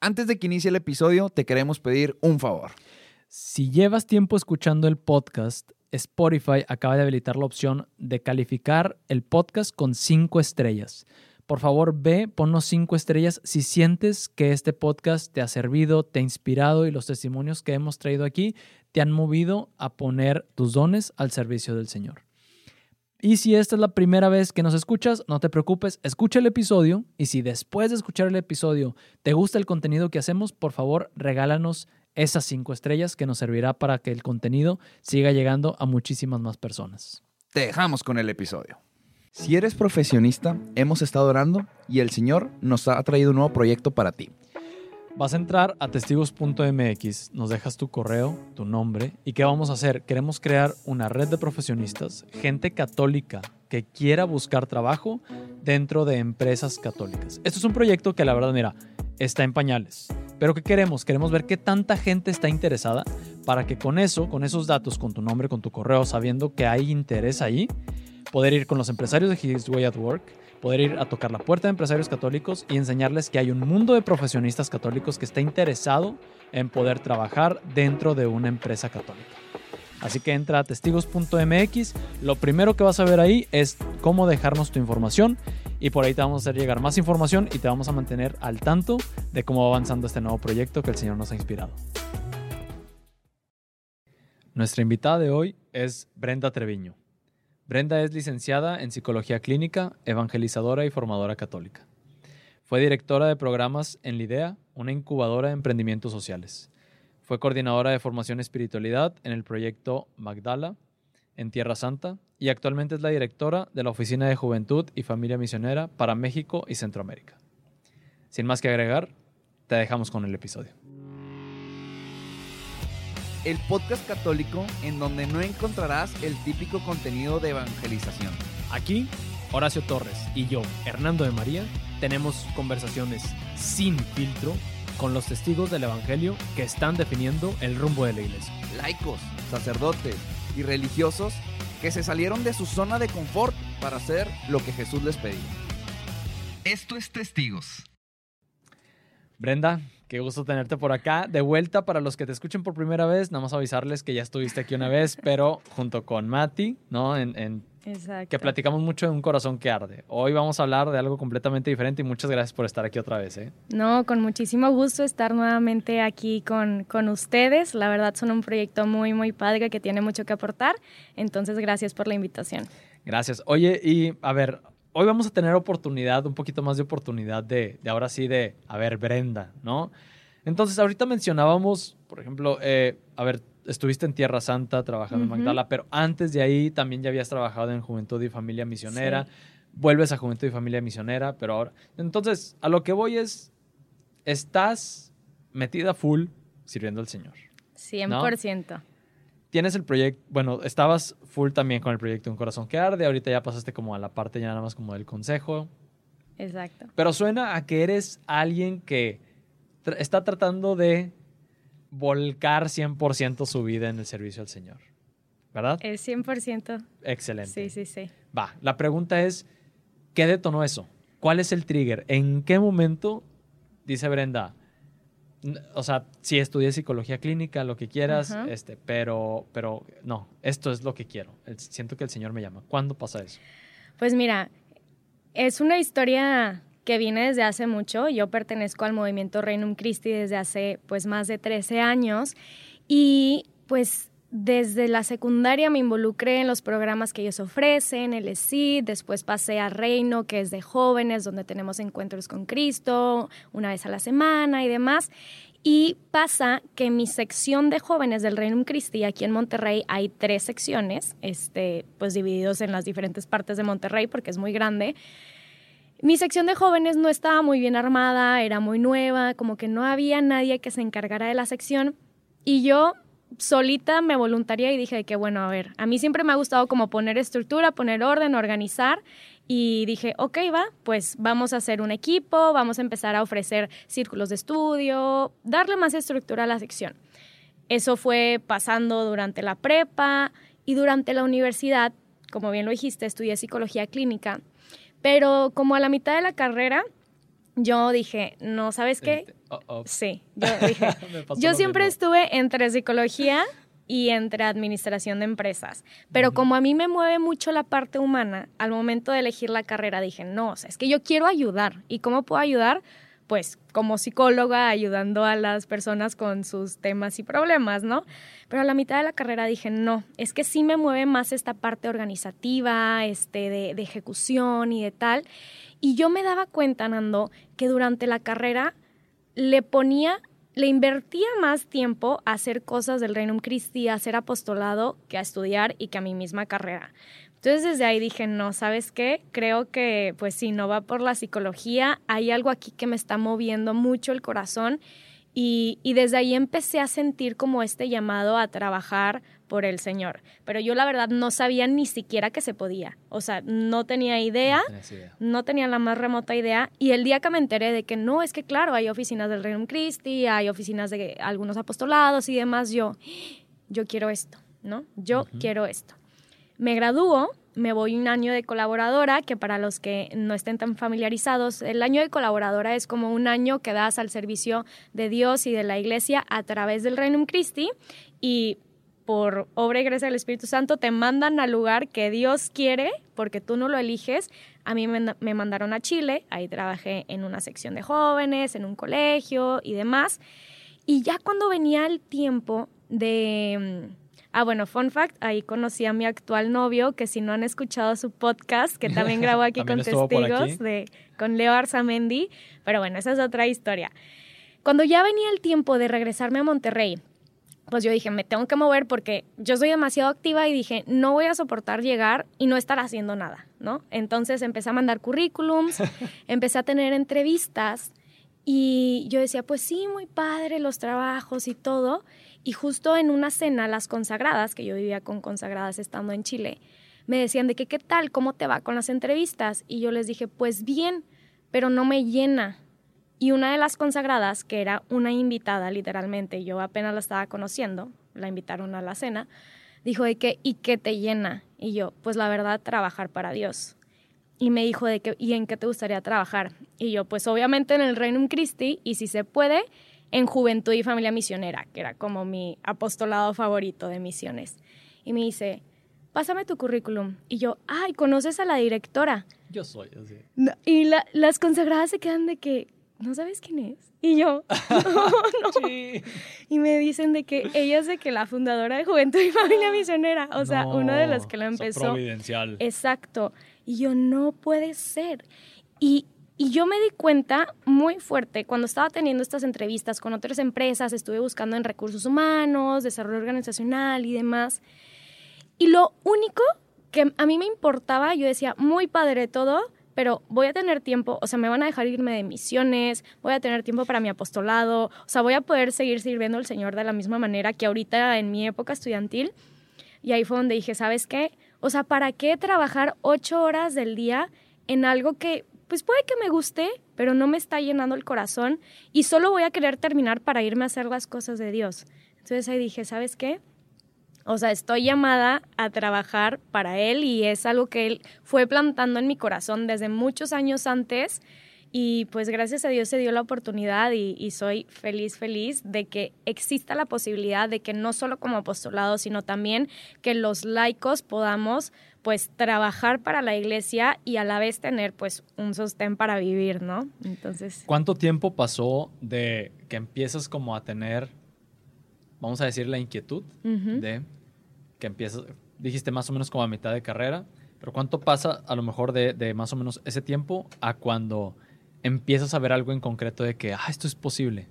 Antes de que inicie el episodio, te queremos pedir un favor. Si llevas tiempo escuchando el podcast, Spotify acaba de habilitar la opción de calificar el podcast con cinco estrellas. Por favor, ve, ponnos cinco estrellas si sientes que este podcast te ha servido, te ha inspirado y los testimonios que hemos traído aquí te han movido a poner tus dones al servicio del Señor. Y si esta es la primera vez que nos escuchas, no te preocupes, escucha el episodio y si después de escuchar el episodio te gusta el contenido que hacemos, por favor regálanos esas cinco estrellas que nos servirá para que el contenido siga llegando a muchísimas más personas. Te dejamos con el episodio. Si eres profesionista, hemos estado orando y el Señor nos ha traído un nuevo proyecto para ti. Vas a entrar a testigos.mx, nos dejas tu correo, tu nombre y qué vamos a hacer. Queremos crear una red de profesionistas, gente católica que quiera buscar trabajo dentro de empresas católicas. Esto es un proyecto que la verdad, mira, está en pañales. Pero ¿qué queremos? Queremos ver qué tanta gente está interesada para que con eso, con esos datos, con tu nombre, con tu correo, sabiendo que hay interés ahí, poder ir con los empresarios de His Way at Work, poder ir a tocar la puerta de empresarios católicos y enseñarles que hay un mundo de profesionistas católicos que está interesado en poder trabajar dentro de una empresa católica. Así que entra a testigos.mx. Lo primero que vas a ver ahí es cómo dejarnos tu información y por ahí te vamos a hacer llegar más información y te vamos a mantener al tanto de cómo va avanzando este nuevo proyecto que el Señor nos ha inspirado. Nuestra invitada de hoy es Brenda Treviño. Brenda es licenciada en Psicología Clínica, evangelizadora y formadora católica. Fue directora de programas en LIDEA, una incubadora de emprendimientos sociales. Fue coordinadora de formación espiritualidad en el proyecto Magdala en Tierra Santa y actualmente es la directora de la Oficina de Juventud y Familia Misionera para México y Centroamérica. Sin más que agregar, te dejamos con el episodio el podcast católico en donde no encontrarás el típico contenido de evangelización. Aquí, Horacio Torres y yo, Hernando de María, tenemos conversaciones sin filtro con los testigos del Evangelio que están definiendo el rumbo de la iglesia. Laicos, sacerdotes y religiosos que se salieron de su zona de confort para hacer lo que Jesús les pedía. Esto es Testigos. Brenda, Qué gusto tenerte por acá. De vuelta para los que te escuchen por primera vez, nada más avisarles que ya estuviste aquí una vez, pero junto con Mati, ¿no? En, Exacto. Que platicamos mucho de un corazón que arde. Hoy vamos a hablar de algo completamente diferente y muchas gracias por estar aquí otra vez. ¿eh? No, con muchísimo gusto estar nuevamente aquí con, con ustedes. La verdad son un proyecto muy, muy padre que tiene mucho que aportar. Entonces, gracias por la invitación. Gracias. Oye, y a ver, hoy vamos a tener oportunidad, un poquito más de oportunidad de, de ahora sí de, a ver, Brenda, ¿no? Entonces, ahorita mencionábamos, por ejemplo, eh, a ver, estuviste en Tierra Santa trabajando en Magdala, pero antes de ahí también ya habías trabajado en Juventud y Familia Misionera. Vuelves a Juventud y Familia Misionera, pero ahora. Entonces, a lo que voy es, estás metida full sirviendo al Señor. 100% tienes el proyecto, bueno, estabas full también con el proyecto Un Corazón que Arde, ahorita ya pasaste como a la parte ya nada más como del consejo. Exacto. Pero suena a que eres alguien que está tratando de volcar 100% su vida en el servicio al Señor. ¿Verdad? El 100%. Excelente. Sí, sí, sí. Va, la pregunta es, ¿qué detonó eso? ¿Cuál es el trigger? ¿En qué momento, dice Brenda, o sea, sí estudié psicología clínica, lo que quieras, este, pero, pero no, esto es lo que quiero. Siento que el Señor me llama. ¿Cuándo pasa eso? Pues mira, es una historia que viene desde hace mucho. Yo pertenezco al movimiento Reino Christi desde hace pues más de 13 años y pues desde la secundaria me involucré en los programas que ellos ofrecen, el ESID, después pasé a Reino, que es de jóvenes, donde tenemos encuentros con Cristo una vez a la semana y demás. Y pasa que mi sección de jóvenes del Reino Christi, aquí en Monterrey, hay tres secciones, este, pues divididos en las diferentes partes de Monterrey, porque es muy grande. Mi sección de jóvenes no estaba muy bien armada, era muy nueva, como que no había nadie que se encargara de la sección. Y yo solita me voluntaría y dije que, bueno, a ver, a mí siempre me ha gustado como poner estructura, poner orden, organizar. Y dije, ok, va, pues vamos a hacer un equipo, vamos a empezar a ofrecer círculos de estudio, darle más estructura a la sección. Eso fue pasando durante la prepa y durante la universidad, como bien lo dijiste, estudié psicología clínica, pero como a la mitad de la carrera yo dije, no, ¿sabes qué? "Oh, oh". Sí, yo dije, yo siempre mismo. estuve entre psicología y entre administración de empresas, pero como a mí me mueve mucho la parte humana, al momento de elegir la carrera dije, no, o sea, es que yo quiero ayudar. ¿Y cómo puedo ayudar? Pues como psicóloga ayudando a las personas con sus temas y problemas, ¿no? Pero a la mitad de la carrera dije, no, es que sí me mueve más esta parte organizativa, este, de, de ejecución y de tal. Y yo me daba cuenta, Nando, que durante la carrera le ponía, le invertía más tiempo a hacer cosas del Reino Christi, a hacer apostolado, que a estudiar y que a mi misma carrera. Entonces desde ahí dije, no, ¿sabes qué? Creo que pues si no va por la psicología, hay algo aquí que me está moviendo mucho el corazón y, y desde ahí empecé a sentir como este llamado a trabajar por el Señor. Pero yo la verdad no sabía ni siquiera que se podía. O sea, no tenía idea. No tenías idea. No tenía la más remota idea. Y el día que me enteré de que no, es que claro, hay oficinas del Reino Christi, hay oficinas de algunos apostolados y demás, yo, yo quiero esto, ¿no? Yo quiero esto. Me gradúo, me voy un año de colaboradora, que para los que no estén tan familiarizados, el año de colaboradora es como un año que das al servicio de Dios y de la iglesia a través del Reino Christi y por obra y gracia del Espíritu Santo te mandan al lugar que Dios quiere, porque tú no lo eliges. A mí me, me mandaron a Chile, ahí trabajé en una sección de jóvenes, en un colegio y demás. Y ya cuando venía el tiempo de... Ah, bueno, fun fact, ahí conocí a mi actual novio, que si no han escuchado su podcast, que también grabó aquí con También testigos, aquí. de, con Leo Arzamendi, pero bueno, esa es otra historia. Cuando ya venía el tiempo de regresarme a Monterrey, pues yo dije, me tengo que mover porque yo soy demasiado activa y dije, no voy a soportar llegar y no estar haciendo nada, ¿no? Entonces empecé a mandar currículums, empecé a tener entrevistas y yo decía, pues sí, muy padre los trabajos y todo. Y justo en una cena, las consagradas, que yo vivía con consagradas estando en Chile, me decían de que qué tal, cómo te va con las entrevistas. Y yo les dije, pues bien, pero no me llena. Y una de las consagradas, que era una invitada literalmente, yo apenas la estaba conociendo, la invitaron a la cena, dijo de que, ¿y qué te llena? Y yo, pues la verdad, trabajar para Dios. Y me dijo de que, ¿y en qué te gustaría trabajar? Y yo, pues obviamente en el Reino Christi, y si se puede, en Juventud y Familia Misionera, que era como mi apostolado favorito de misiones. Y me dice, pásame tu currículum. Y yo, ay, ¿conoces a la directora? Yo soy así. No, y la- las consagradas se quedan de que, ¿no sabes quién es? Y yo, no, no. Sí. Y me dicen de que ella es de que la fundadora de Juventud y Familia Misionera, o sea, No, una de las que la o sea, empezó. providencial. Exacto. Y yo, no puede ser. Y, y yo me di cuenta muy fuerte cuando estaba teniendo estas entrevistas con otras empresas, estuve buscando en recursos humanos, desarrollo organizacional y demás. Y lo único que a mí me importaba, yo decía, muy padre todo, pero voy a tener tiempo, o sea, me van a dejar irme de misiones, voy a tener tiempo para mi apostolado, o sea, voy a poder seguir sirviendo al Señor de la misma manera que ahorita en mi época estudiantil. Y ahí fue donde dije, ¿sabes qué? O sea, ¿para qué trabajar ocho horas del día en algo que, pues puede que me guste, pero no me está llenando el corazón y solo voy a querer terminar para irme a hacer las cosas de Dios? Entonces ahí dije, ¿sabes qué? O sea, estoy llamada a trabajar para Él y es algo que Él fue plantando en mi corazón desde muchos años antes. Y pues gracias a Dios se dio la oportunidad y, soy feliz, feliz de que exista la posibilidad de que no solo como apostolado, sino también que los laicos podamos pues trabajar para la iglesia y a la vez tener pues un sostén para vivir, ¿no? Entonces, ¿Cuánto tiempo pasó de que empiezas como a tener, vamos a decir, la inquietud de que empiezas, dijiste más o menos como a mitad de carrera, pero cuánto pasa a lo mejor de, de más o menos ese tiempo a cuando empiezas a ver algo en concreto de que, ah, esto es posible?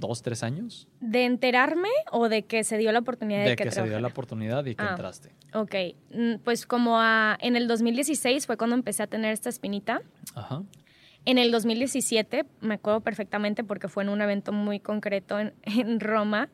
¿Qué, ¿Dos, tres años? de enterarme o de que se dio la oportunidad de, De que se dio la oportunidad y que Ah. entraste. Ok, mm, pues como a- en el 2016 fue cuando empecé a tener esta espinita. Ajá. En el 2017, me acuerdo perfectamente porque fue en un evento muy concreto en, en Roma,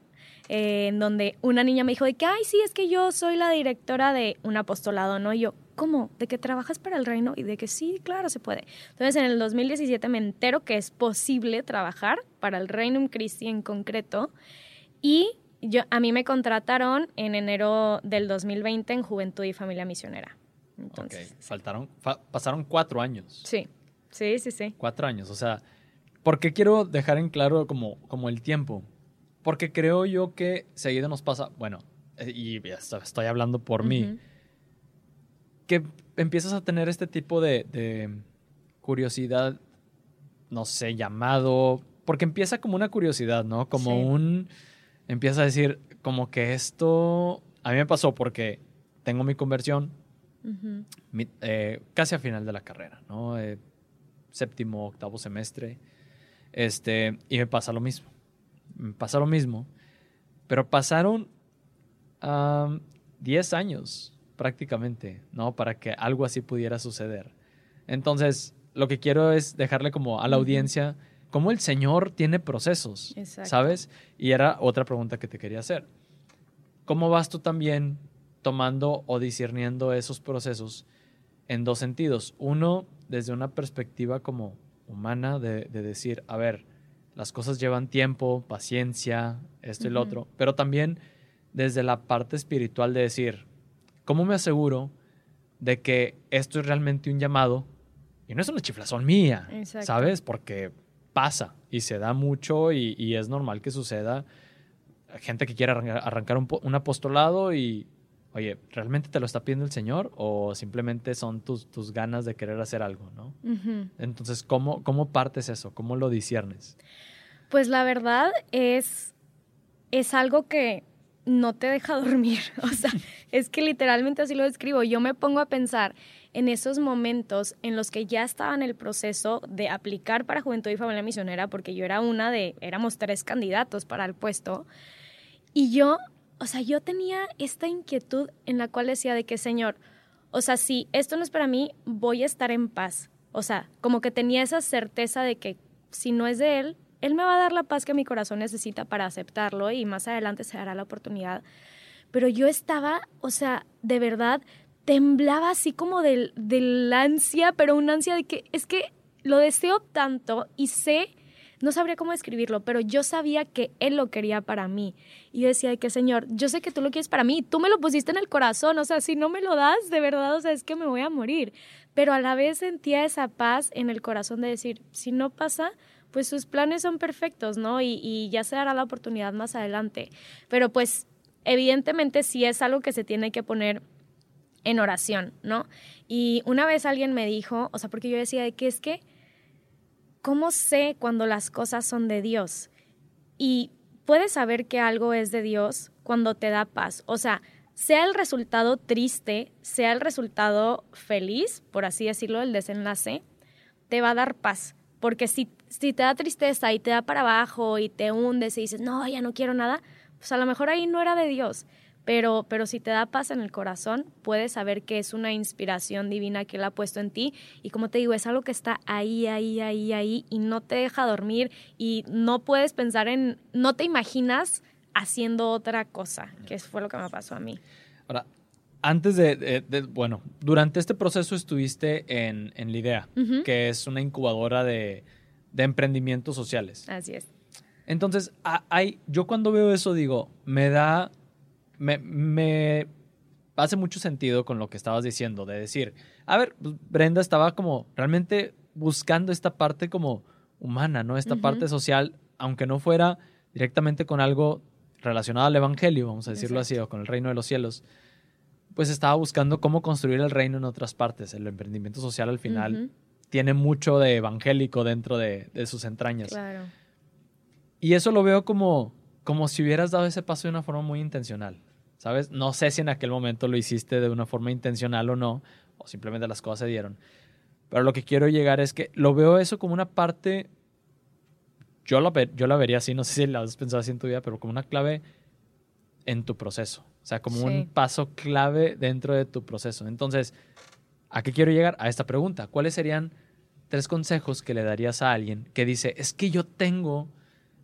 eh, en donde una niña me dijo de que, ay, sí, es que yo soy la directora de un apostolado, ¿no? Y yo, ¿cómo? ¿De que trabajas para el reino? Y de que sí, claro, se puede. Entonces, en el 2017 me entero que es posible trabajar para el Reino Christi en concreto. Y yo, a mí me contrataron en enero del 2020 en Juventud y Familia Misionera. Entonces, faltaron, fa- pasaron cuatro años. sí, Sí, sí, sí. Cuatro años, o sea, ¿por qué quiero dejar en claro como, como el tiempo? Porque creo yo que seguido nos pasa, bueno, eh, y estoy hablando por mí, que empiezas a tener este tipo de, de curiosidad, no sé, llamado, porque empieza como una curiosidad, ¿no? Como un, empieza a decir, como que esto, a mí me pasó porque tengo mi conversión eh, casi a final de la carrera, ¿no? Eh, séptimo, octavo semestre, este, y me pasa lo mismo, me pasa lo mismo, pero pasaron 10 años prácticamente, ¿no? Para que algo así pudiera suceder. Entonces, lo que quiero es dejarle como a la audiencia cómo el Señor tiene procesos, ¿sabes? Y era otra pregunta que te quería hacer. ¿Cómo vas tú también tomando o discerniendo esos procesos en dos sentidos? Uno, desde una perspectiva como humana de, decir, a ver, las cosas llevan tiempo, paciencia, esto y lo otro, pero también desde la parte espiritual de decir, ¿cómo me aseguro de que esto es realmente un llamado y no es una chiflazón mía, ¿sabes? Porque pasa y se da mucho y, es normal que suceda. Gente que quiere arrancar, un, apostolado y, oye, ¿realmente te lo está pidiendo el Señor o simplemente son tus, tus ganas de querer hacer algo, no? Entonces, ¿cómo, ¿cómo partes eso? ¿Cómo lo disiernes? Pues la verdad es, es algo que no te deja dormir. O sea, es que literalmente así lo describo. Yo me pongo a pensar en esos momentos en los que ya estaba en el proceso de aplicar para Juventud y Familia Misionera, porque yo era una de, éramos tres candidatos para el puesto. Y yo, o sea, yo tenía esta inquietud en la cual decía de que, Señor, o sea, si esto no es para mí, voy a estar en paz. O sea, como que tenía esa certeza de que si no es de Él, él me va a dar la paz que mi corazón necesita para aceptarlo y más adelante se dará la oportunidad. Pero yo estaba, o sea, de verdad, temblaba así como del, del ansia, pero una ansia de que es que lo deseo tanto y sé, no sabría cómo describirlo, pero yo sabía que Él lo quería para mí. Y yo decía que, Señor, yo sé que tú lo quieres para mí, tú me lo pusiste en el corazón, o sea, si no me lo das, de verdad, o sea, es que me voy a morir. Pero a la vez sentía esa paz en el corazón de decir, si no pasa, pues sus planes son perfectos, ¿no? Y, ya se dará la oportunidad más adelante. Pero pues evidentemente sí es algo que se tiene que poner en oración, ¿no? Y una vez alguien me dijo, o sea, porque yo decía de que es que, ¿cómo sé cuando las cosas son de Dios? Y puedes saber que algo es de Dios cuando te da paz. O sea, sea el resultado triste, sea el resultado feliz, por así decirlo, el desenlace, te va a dar paz. Porque si, si te da tristeza y te da para abajo y te hundes y dices, no, ya no quiero nada, pues a lo mejor ahí no era de Dios. Pero, pero si te da paz en el corazón, puedes saber que es una inspiración divina que Él ha puesto en ti. Y como te digo, es algo que está ahí, ahí, ahí, ahí y no te deja dormir y no puedes pensar en, no te imaginas haciendo otra cosa, que fue lo que me pasó a mí. Ahora, antes de, bueno, durante este proceso estuviste en, en Lidea, que es una incubadora de, emprendimientos sociales. Así es. Entonces, hay, yo cuando veo eso digo, me da, me, me hace mucho sentido con lo que estabas diciendo, de decir, a ver, pues, Brenda estaba como realmente buscando esta parte como humana, ¿no? Esta parte social, aunque no fuera directamente con algo relacionado al Evangelio, vamos a decirlo así, o con el reino de los cielos pues estaba buscando cómo construir el reino en otras partes. El emprendimiento social al final tiene mucho de evangélico dentro de, sus entrañas. Claro. Y eso lo veo como, como si hubieras dado ese paso de una forma muy intencional. ¿Sabes? No sé si en aquel momento lo hiciste de una forma intencional o no, o simplemente las cosas se dieron. Pero lo que quiero llegar es que lo veo eso como una parte, yo, lo, yo la vería así, no sé si la has pensado así en tu vida, pero como una clave en tu proceso. O sea, como un paso clave dentro de tu proceso. Entonces, ¿a qué quiero llegar? A esta pregunta. ¿Cuáles serían tres consejos que le darías a alguien que dice, es que yo tengo,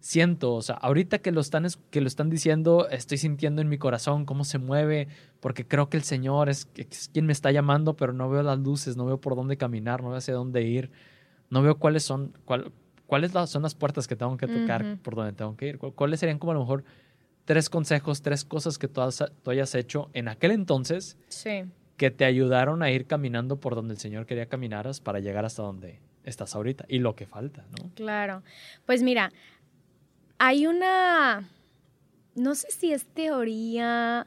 siento, o sea, ahorita que lo están, que lo están diciendo, estoy sintiendo en mi corazón cómo se mueve, porque creo que el Señor es, quien me está llamando, pero no veo las luces, no veo por dónde caminar, no veo hacia dónde ir, no veo cuáles son, cuáles son las puertas que tengo que tocar, por dónde tengo que ir, cuáles serían como a lo mejor tres consejos, tres cosas que tú, hayas hecho en aquel entonces sí. Que te ayudaron a ir caminando por donde el Señor quería caminaras para llegar hasta donde, estás ahorita y lo que falta, ¿no? Claro. Pues mira, hay una, no sé si es teoría,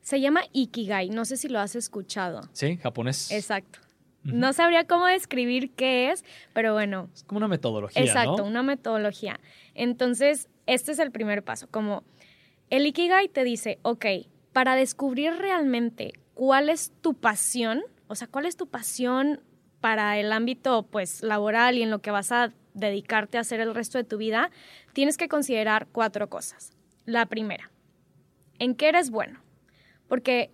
se llama Ikigai, no sé si lo has escuchado. Sí, japonés. Exacto. No sabría cómo describir qué es, pero bueno. Es como una metodología. Exacto, una metodología. Entonces, este es el primer paso, como el Ikigai te dice, ok, para descubrir realmente cuál es tu pasión, o sea, cuál es tu pasión para el ámbito pues laboral y en lo que vas a dedicarte a hacer el resto de tu vida, tienes que considerar cuatro cosas. La primera, ¿en qué eres bueno? Porque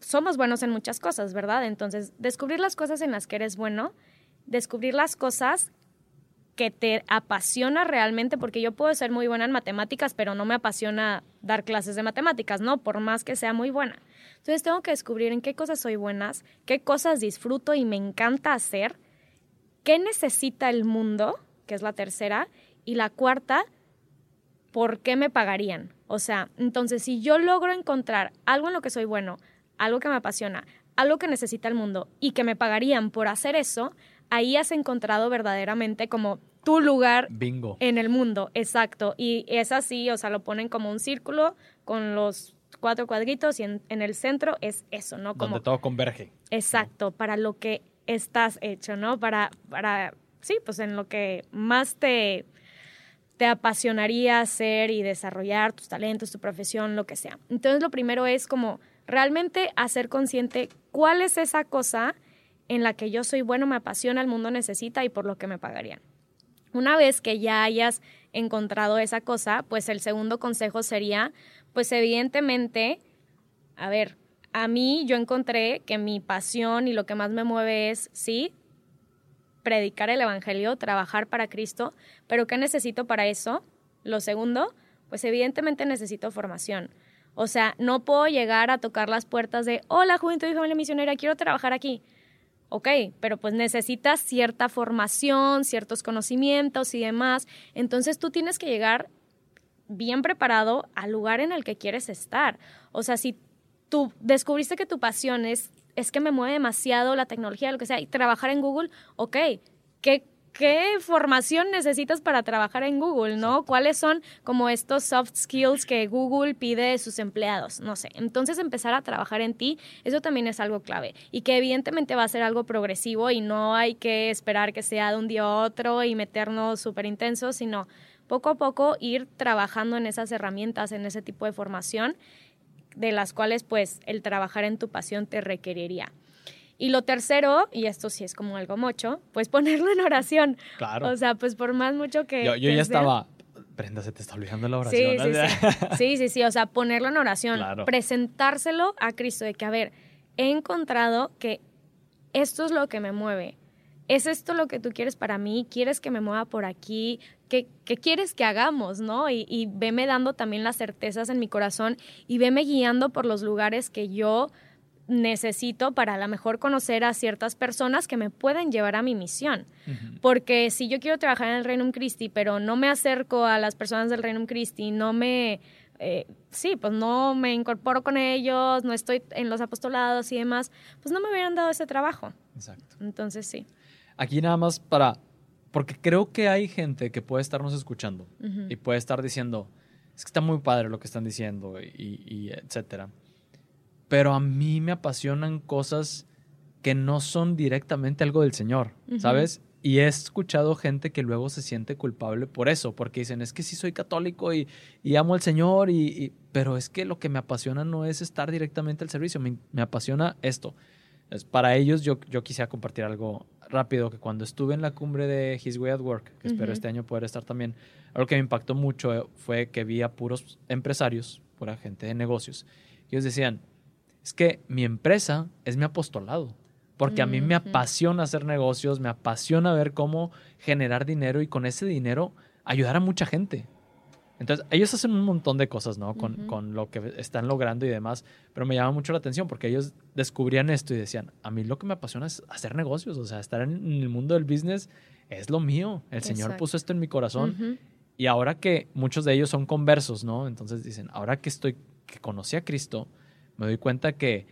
somos buenos en muchas cosas, ¿verdad? Entonces, descubrir las cosas en las que eres bueno, descubrir las cosas que te apasiona realmente, porque yo puedo ser muy buena en matemáticas, pero no me apasiona dar clases de matemáticas, ¿no? Por más que sea muy buena. Entonces tengo que descubrir en qué cosas soy buenas, qué cosas disfruto y me encanta hacer, qué necesita el mundo, que es la tercera, y la cuarta, ¿por qué me pagarían? O sea, entonces si yo logro encontrar algo en lo que soy bueno, algo que me apasiona, algo que necesita el mundo y que me pagarían por hacer eso, ahí has encontrado verdaderamente como tu lugar Bingo. en el mundo, exacto. Y es así, o sea, lo ponen como un círculo con los cuatro cuadritos y en, el centro es eso, ¿no? Como, Donde todo converge. Exacto, para lo que estás hecho, ¿no? Para, para, sí, pues en lo que más te, te apasionaría hacer y desarrollar tus talentos, tu profesión, lo que sea. Entonces lo primero es como realmente hacer consciente cuál es esa cosa en la que yo soy bueno, me apasiona, el mundo necesita y por lo que me pagarían. Una vez que ya hayas encontrado esa cosa, pues el segundo consejo sería, pues evidentemente, a ver, a mí yo encontré que mi pasión y lo que más me mueve es, sí, predicar el Evangelio, trabajar para Cristo, pero ¿qué necesito para eso? Lo segundo, pues evidentemente necesito formación. O sea, no puedo llegar a tocar las puertas de, hola, Juventud y Familia Misionera, quiero trabajar aquí. Ok, pero pues necesitas cierta formación, ciertos conocimientos y demás. Entonces tú tienes que llegar bien preparado al lugar en el que quieres estar. O sea, si tú descubriste que tu pasión es, es que me mueve demasiado la tecnología, lo que sea, y trabajar en Google, ok, ¿qué, ¿qué formación necesitas para trabajar en Google, no? ¿Cuáles son como estos soft skills que Google pide de sus empleados? No sé. Entonces empezar a trabajar en ti, eso también es algo clave y que evidentemente va a ser algo progresivo y no hay que esperar que sea de un día a otro y meternos súper intensos, sino poco a poco ir trabajando en esas herramientas, en ese tipo de formación de las cuales pues el trabajar en tu pasión te requeriría. Y lo tercero, y esto sí es como algo mucho, pues ponerlo en oración. Claro. O sea, pues por más mucho que... Yo, ya estaba... Brenda, se te está olvidando la oración. Sí, sí, sí. sí, sí, sí. O sea, ponerlo en oración. Presentárselo a Cristo de que, a ver, he encontrado que esto es lo que me mueve. ¿Es esto lo que tú quieres para mí? ¿Quieres que me mueva por aquí? ¿Qué, qué quieres que hagamos? ¿no? Y, y veme dando también las certezas en mi corazón y veme guiando por los lugares que yo necesito para a lo mejor conocer a ciertas personas que me pueden llevar a mi misión. Porque si yo quiero trabajar en el Reino Christi, pero no me acerco a las personas del Reino Christi, no me... Eh, sí, pues no me incorporo con ellos, no estoy en los apostolados y demás, pues no me hubieran dado ese trabajo. Exacto. Entonces sí. Aquí nada más para, porque creo que hay gente que puede estarnos escuchando y puede estar diciendo, es que está muy padre lo que están diciendo y, y etcétera pero a mí me apasionan cosas que no son directamente algo del Señor, ¿sabes? Y he escuchado gente que luego se siente culpable por eso, porque dicen, es que sí soy católico y, amo al Señor, y, pero es que lo que me apasiona no es estar directamente al servicio, me, apasiona esto. para ellos yo, yo quisiera compartir algo rápido, que cuando estuve en la cumbre de His Way at Work, que espero este año poder estar también, algo que me impactó mucho fue que vi a puros empresarios, pura gente de negocios, ellos decían, es que mi empresa es mi apostolado, porque a mí me apasiona hacer negocios, me apasiona ver cómo generar dinero y con ese dinero ayudar a mucha gente. Entonces, ellos hacen un montón de cosas, ¿no? Con, con, lo que están logrando y demás, pero me llama mucho la atención porque ellos descubrían esto y decían, a mí lo que me apasiona es hacer negocios, o sea, estar en el mundo del business es lo mío, el Señor puso esto en mi corazón y ahora que muchos de ellos son conversos, ¿no? Entonces dicen, ahora que estoy, que conocí a Cristo, me doy cuenta que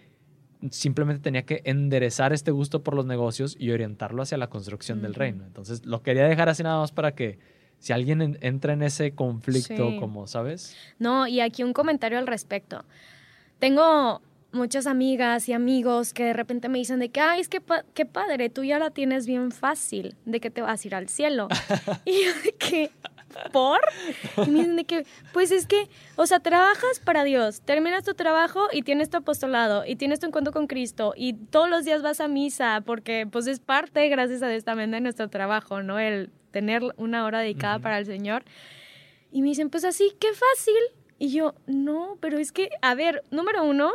simplemente tenía que enderezar este gusto por los negocios y orientarlo hacia la construcción del reino. Entonces, lo quería dejar así nada más para que si alguien entra en ese conflicto, como, ¿sabes? No, y aquí un comentario al respecto. Tengo muchas amigas y amigos que de repente me dicen de que, ay, es que qué padre, tú ya la tienes bien fácil, de que te vas a ir al cielo. y yo de que, ¿por? Y me dicen de que, pues es que, o sea, trabajas para Dios, terminas tu trabajo y tienes tu apostolado y tienes tu encuentro con Cristo y todos los días vas a misa porque pues es parte, gracias a Dios también, de nuestro trabajo, ¿no? El tener una hora dedicada para el Señor. Y me dicen, pues así, qué fácil. Y yo, no, pero es que, a ver, número uno,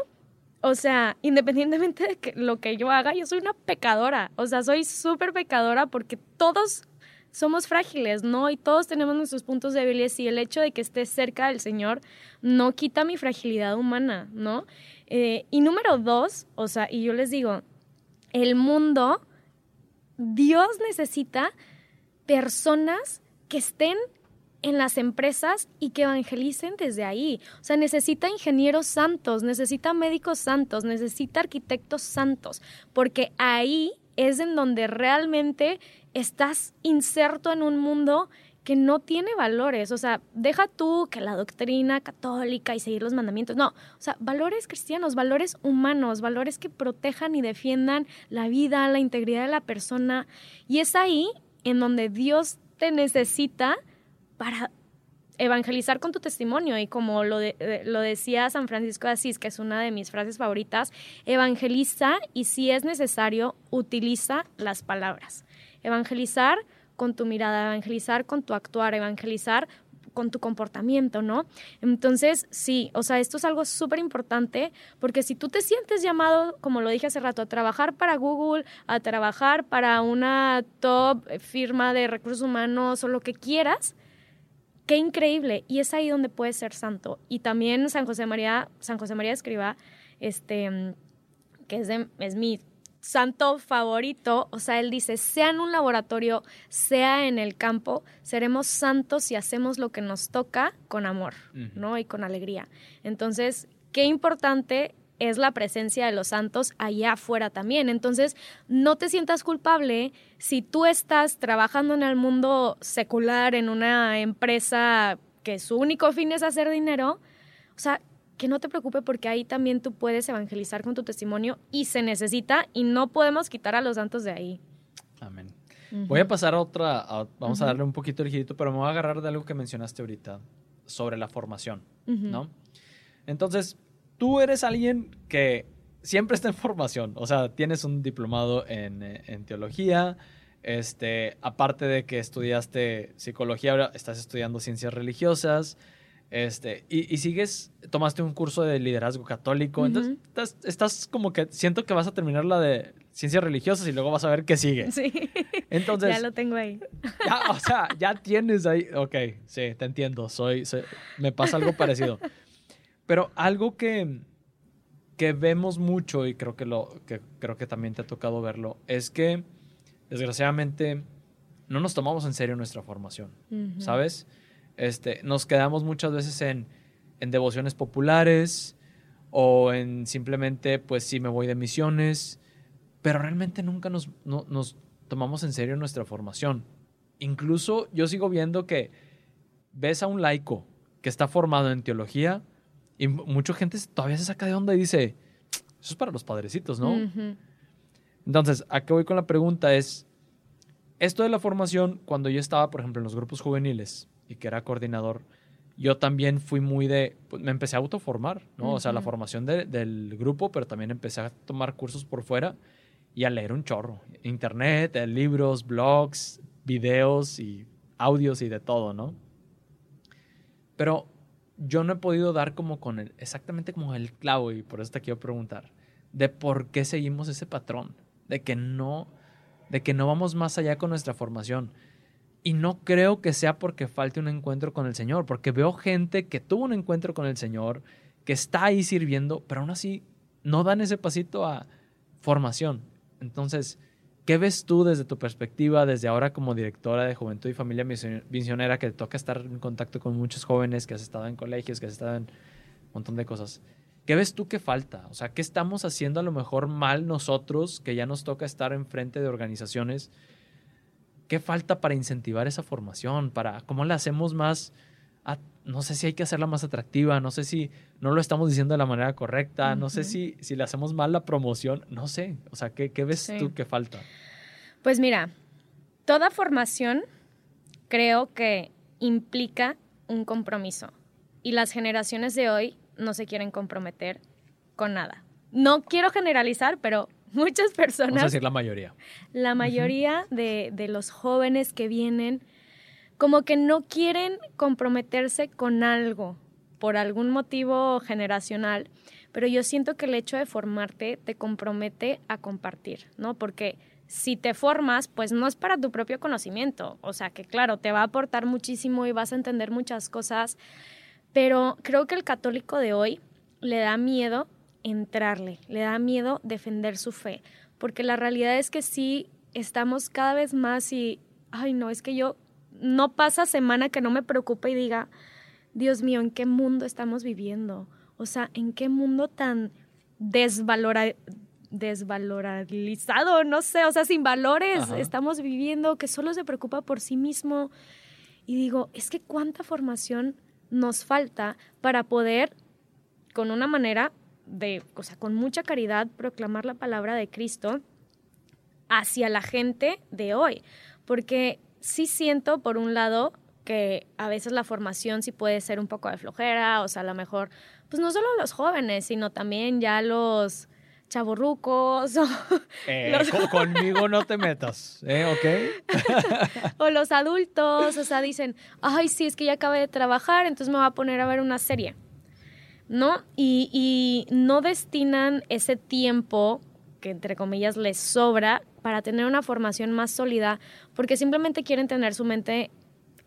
o sea, independientemente de que lo que yo haga, yo soy una pecadora. O sea, soy súper pecadora porque todos somos frágiles, ¿no? Y todos tenemos nuestros puntos débiles y el hecho de que esté cerca del Señor no quita mi fragilidad humana, ¿no? Eh, y número dos, o sea, y yo les digo, el mundo, Dios necesita personas que estén en las empresas y que evangelicen desde ahí. O sea, necesita ingenieros santos, necesita médicos santos, necesita arquitectos santos, porque ahí es en donde realmente estás inserto en un mundo que no tiene valores. O sea, deja tú que la doctrina católica y seguir los mandamientos. No, o sea, valores cristianos, valores humanos, valores que protejan y defiendan la vida, la integridad de la persona. Y es ahí en donde Dios te necesita para evangelizar con tu testimonio y como lo, lo decía San Francisco de Asís, que es una de mis frases favoritas, evangeliza y si es necesario, utiliza las palabras. Evangelizar con tu mirada, evangelizar con tu actuar, evangelizar con tu comportamiento, ¿no? Entonces, sí, o sea, esto es algo súper importante porque si tú te sientes llamado, como lo dije hace rato, a trabajar para Google, a trabajar para una top firma de recursos humanos o lo que quieras, qué increíble. Y es ahí donde puedes ser santo. Y también San José María, San José María escriba, este, que es, de, es mi santo favorito, o sea, él dice, sea en un laboratorio, sea en el campo, seremos santos si hacemos lo que nos toca con amor, ¿no? Y con alegría. Entonces, qué importante es la presencia de los santos allá afuera también. Entonces, no te sientas culpable si tú estás trabajando en el mundo secular, en una empresa que su único fin es hacer dinero. O sea, que no te preocupe porque ahí también tú puedes evangelizar con tu testimonio y se necesita y no podemos quitar a los santos de ahí. Amén. Voy a pasar a otra, vamos a darle un poquito el girito, pero me voy a agarrar de algo que mencionaste ahorita sobre la formación, ¿no? Entonces, tú eres alguien que siempre está en formación, o sea, tienes un diplomado en, en teología, este, aparte de que estudiaste psicología, ahora estás estudiando ciencias religiosas, este, y, sigues, tomaste un curso de liderazgo católico, entonces estás, como que siento que vas a terminar la de ciencias religiosas y luego vas a ver qué sigue. Sí. Entonces. ya lo tengo ahí. Ya, o sea, ya tienes ahí. Ok, sí, te entiendo. Soy, me pasa algo parecido. Pero algo que, que vemos mucho y creo que, lo, que creo que también te ha tocado verlo es que, desgraciadamente, no nos tomamos en serio nuestra formación, ¿sabes? Este, nos quedamos muchas veces en, devociones populares o en simplemente, pues sí, me voy de misiones, pero realmente nunca nos, nos tomamos en serio nuestra formación. Incluso yo sigo viendo que ves a un laico que está formado en teología y mucha gente todavía se saca de onda y dice, eso es para los padrecitos, ¿no? Entonces, ¿a qué voy con la pregunta? Es, esto de la formación, cuando yo estaba, por ejemplo, en los grupos juveniles y que era coordinador, yo también fui muy de, pues, me empecé a autoformar, ¿no? O sea, la formación del grupo, pero también empecé a tomar cursos por fuera y a leer un chorro. Internet, eh, libros, blogs, videos y audios y de todo, ¿no? Pero yo no he podido dar como con el, exactamente como el clavo y por eso te quiero preguntar, de por qué seguimos ese patrón, de que no, de que no vamos más allá con nuestra formación. Y no creo que sea porque falte un encuentro con el Señor, porque veo gente que tuvo un encuentro con el Señor, que está ahí sirviendo, pero aún así no dan ese pasito a formación. Entonces, ¿Qué ves tú desde tu perspectiva, desde ahora como directora de Juventud y Familia Misionera, que toca estar en contacto con muchos jóvenes, que has estado en colegios, que has estado en un montón de cosas? ¿Qué ves tú que falta? O sea, ¿qué estamos haciendo a lo mejor mal nosotros, que ya nos toca estar enfrente de organizaciones? ¿Qué falta para incentivar esa formación? Para, ¿Cómo la hacemos más no sé si hay que hacerla más atractiva, no sé si no lo estamos diciendo de la manera correcta, no sé si, si le hacemos mal la promoción, no sé, o sea, ¿qué, ves tú que falta? Pues mira, toda formación creo que implica un compromiso y las generaciones de hoy no se quieren comprometer con nada. No quiero generalizar, pero muchas personas... Vamos a decir la mayoría. La mayoría de, de los jóvenes que vienen como que no quieren comprometerse con algo por algún motivo generacional, pero yo siento que el hecho de formarte te compromete a compartir, ¿no? Porque si te formas, pues no es para tu propio conocimiento, o sea que claro, te va a aportar muchísimo y vas a entender muchas cosas, pero creo que el católico de hoy le da miedo entrarle, le da miedo defender su fe, porque la realidad es que sí estamos cada vez más y, ay no, es que yo no pasa semana que no me preocupe y diga, Dios mío, ¿en qué mundo estamos viviendo? O sea, ¿en qué mundo tan desvalora, desvalorizado? No sé, o sea, sin valores estamos viviendo, que solo se preocupa por sí mismo. Y digo, es que cuánta formación nos falta para poder, con una manera de, o sea, con mucha caridad, proclamar la palabra de Cristo hacia la gente de hoy. Porque sí siento, por un lado, que a veces la formación sí puede ser un poco de flojera, o sea, a lo mejor, pues no solo los jóvenes, sino también ya los chaborrucos. O eh, conmigo no te metas, ¿eh? ¿Ok? o los adultos, o sea, dicen, ay, sí, es que ya acabé de trabajar, entonces me voy a poner a ver una serie. ¿No? Y, no destinan ese tiempo que entre comillas les sobra para tener una formación más sólida, porque simplemente quieren tener su mente